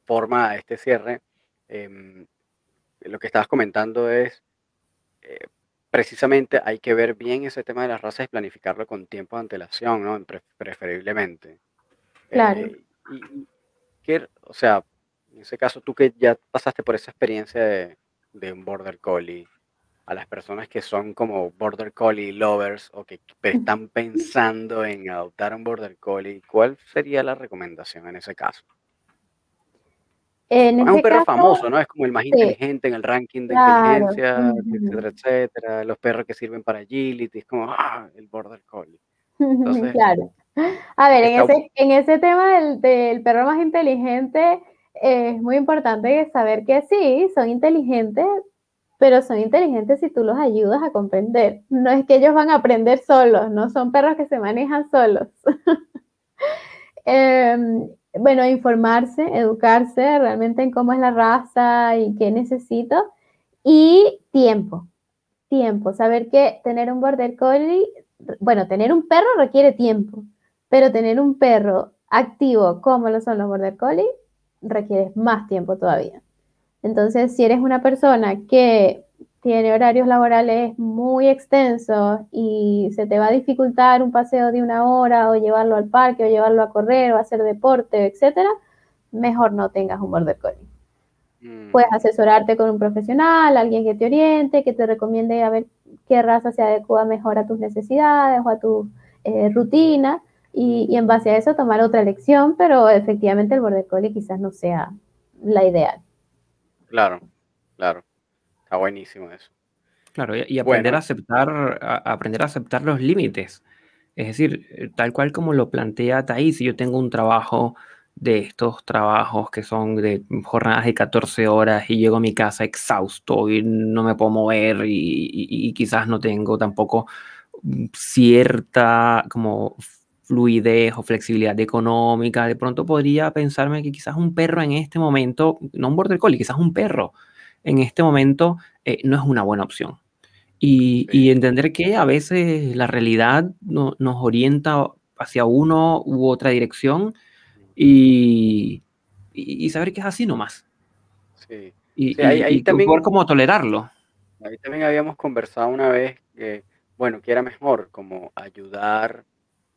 forma a este cierre, em, lo que estabas comentando es eh, precisamente hay que ver bien ese tema de las razas y planificarlo con tiempo de antelación, ¿no? preferiblemente. Claro. Eh, o sea, en ese caso, tú que ya pasaste por esa experiencia de, de, un border collie, a las personas que son como border collie lovers o que están pensando en adoptar un border collie, ¿cuál sería la recomendación en ese caso? Es un perro famoso, ¿no? Es como el más inteligente en el ranking de inteligencia, etcétera, etcétera. Los perros que sirven para agility, es como, ah, el border collie. *laughs* claro. A ver, en ese, en ese tema del, del, perro más inteligente, es muy importante saber que sí, son inteligentes, pero son inteligentes si tú los ayudas a comprender. No es que ellos van a aprender solos, no son perros que se manejan solos. *laughs* eh, bueno, informarse, educarse realmente en cómo es la raza y qué necesito. Y tiempo, tiempo, saber que tener un border collie, bueno, tener un perro requiere tiempo, pero tener un perro activo como lo son los border collie requiere más tiempo todavía. Entonces, si eres una persona que tiene horarios laborales muy extensos y se te va a dificultar un paseo de una hora o llevarlo al parque o llevarlo a correr o hacer deporte, etcétera, mejor no tengas un border collie. Mm. Puedes asesorarte con un profesional, alguien que te oriente, que te recomiende a ver qué raza se adecua mejor a tus necesidades o a tu eh, rutina y, y, en base a eso tomar otra elección, pero efectivamente el border collie quizás no sea la ideal. Claro, claro buenísimo eso. Claro, y, aprender a aceptar, aprender a aceptar los límites. Es decir, eh, tal cual como lo plantea Thais, si yo tengo un trabajo de estos trabajos que son de jornadas de 14 horas y llego a mi casa exhausto y no me puedo mover y, quizás no tengo tampoco mm, cierta como fluidez o flexibilidad económica, de pronto podría pensarme que quizás un perro en este momento, no un border collie, quizás un perro en este momento eh, no es una buena opción. Y, entender que a veces la realidad nos orienta hacia uno u otra dirección y, saber que es así nomás. Sí. Y, ahí, también, como tolerarlo. Ahí también habíamos conversado una vez que, bueno, que era mejor como ayudar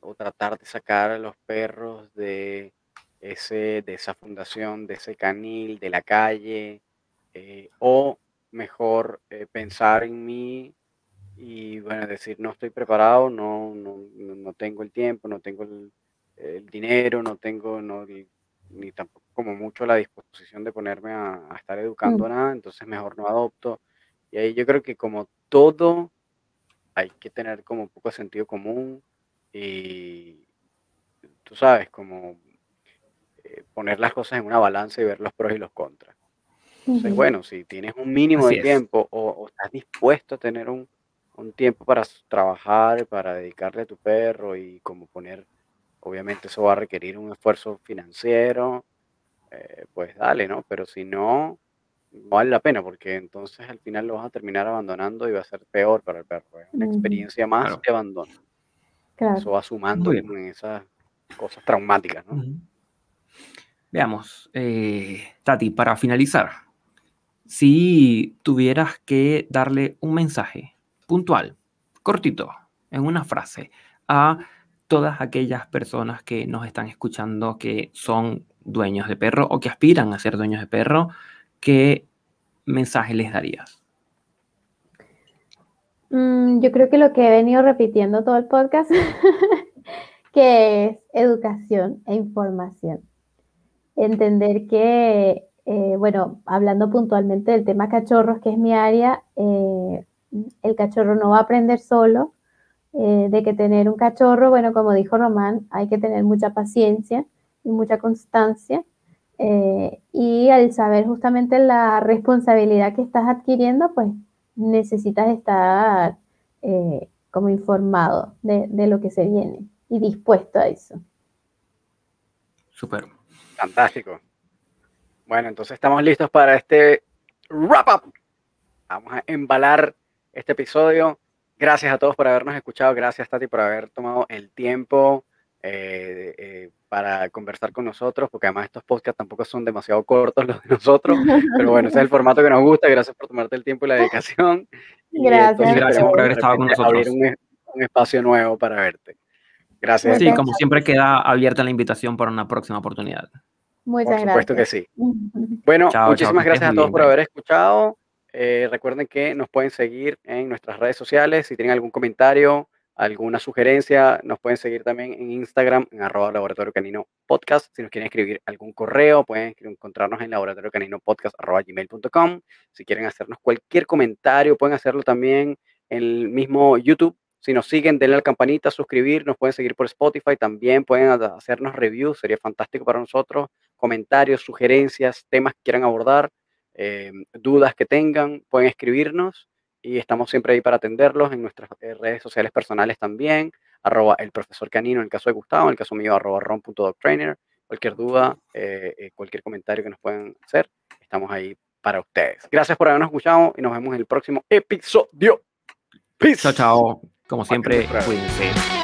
o tratar de sacar a los perros de, ese, de esa fundación, de ese canil, de la calle, eh, o mejor eh, pensar en mí y bueno, decir no estoy preparado, no, no, no tengo el tiempo, no tengo el, dinero, no tengo no, ni tampoco como mucho la disposición de ponerme a, estar educando mm. nada, entonces mejor no adopto. Y ahí yo creo que como todo hay que tener como un poco de sentido común y tú sabes, como eh, poner las cosas en una balanza y ver los pros y los contras. Entonces, bueno, si tienes un mínimo de tiempo o, estás dispuesto a tener un, tiempo para trabajar, para dedicarle a tu perro y como poner, obviamente eso va a requerir un esfuerzo financiero, eh, pues dale, ¿no? Pero si no, vale la pena porque entonces al final lo vas a terminar abandonando y va a ser peor para el perro. Es una experiencia más de abandono. Eso va sumando en esas cosas traumáticas, ¿no? Veamos, eh, Tati, para finalizar, si tuvieras que darle un mensaje puntual, cortito, en una frase, a todas aquellas personas que nos están escuchando que son dueños de perro o que aspiran a ser dueños de perro, ¿qué mensaje les darías? Mm, yo creo que lo que he venido repitiendo todo el podcast, *laughs* que es educación e información. Entender que, eh, bueno, hablando puntualmente del tema cachorros, que es mi área, eh, el cachorro no va a aprender solo, eh, de que tener un cachorro, bueno, como dijo Román, hay que tener mucha paciencia y mucha constancia. Eh, y al saber justamente la responsabilidad que estás adquiriendo, pues necesitas estar eh, como informado de, de, lo que se viene y dispuesto a eso. Súper. Fantástico. Bueno, entonces estamos listos para este wrap up. Vamos a embalar este episodio. Gracias a todos por habernos escuchado. Gracias, Tati, por haber tomado el tiempo eh, eh, para conversar con nosotros, porque además estos podcasts tampoco son demasiado cortos los de nosotros. Pero bueno, ese es el formato que nos gusta. Gracias por tomarte el tiempo y la dedicación. *laughs* Gracias. gracias por haber estado con nosotros. Abrir un, un, espacio nuevo para verte. Gracias. Sí, como siempre queda abierta la invitación para una próxima oportunidad. Muchas por supuesto gracias. que sí. *laughs* Bueno, chao, muchísimas chao, gracias a todos por haber escuchado. Eh, recuerden que nos pueden seguir en nuestras redes sociales. Si tienen algún comentario, alguna sugerencia, nos pueden seguir también en Instagram, en arroba laboratorio canino podcast. Si nos quieren escribir algún correo, pueden encontrarnos en laboratorio canino podcast arroba gmail.com. Si quieren hacernos cualquier comentario, pueden hacerlo también en el mismo YouTube. Si nos siguen, denle a la campanita, suscribir, nos pueden seguir por Spotify, también pueden hacernos reviews, sería fantástico para nosotros, comentarios, sugerencias, temas que quieran abordar eh, dudas que tengan, pueden escribirnos y estamos siempre ahí para atenderlos en nuestras eh, redes sociales personales también, arroba el profesor canino en el caso de Gustavo, en el caso mío arroba ron.doctrainer, cualquier duda, eh, cualquier comentario que nos puedan hacer, estamos ahí para ustedes. Gracias por habernos escuchado y nos vemos en el próximo episodio. Peace. Chao, chao. Como siempre, cuídense.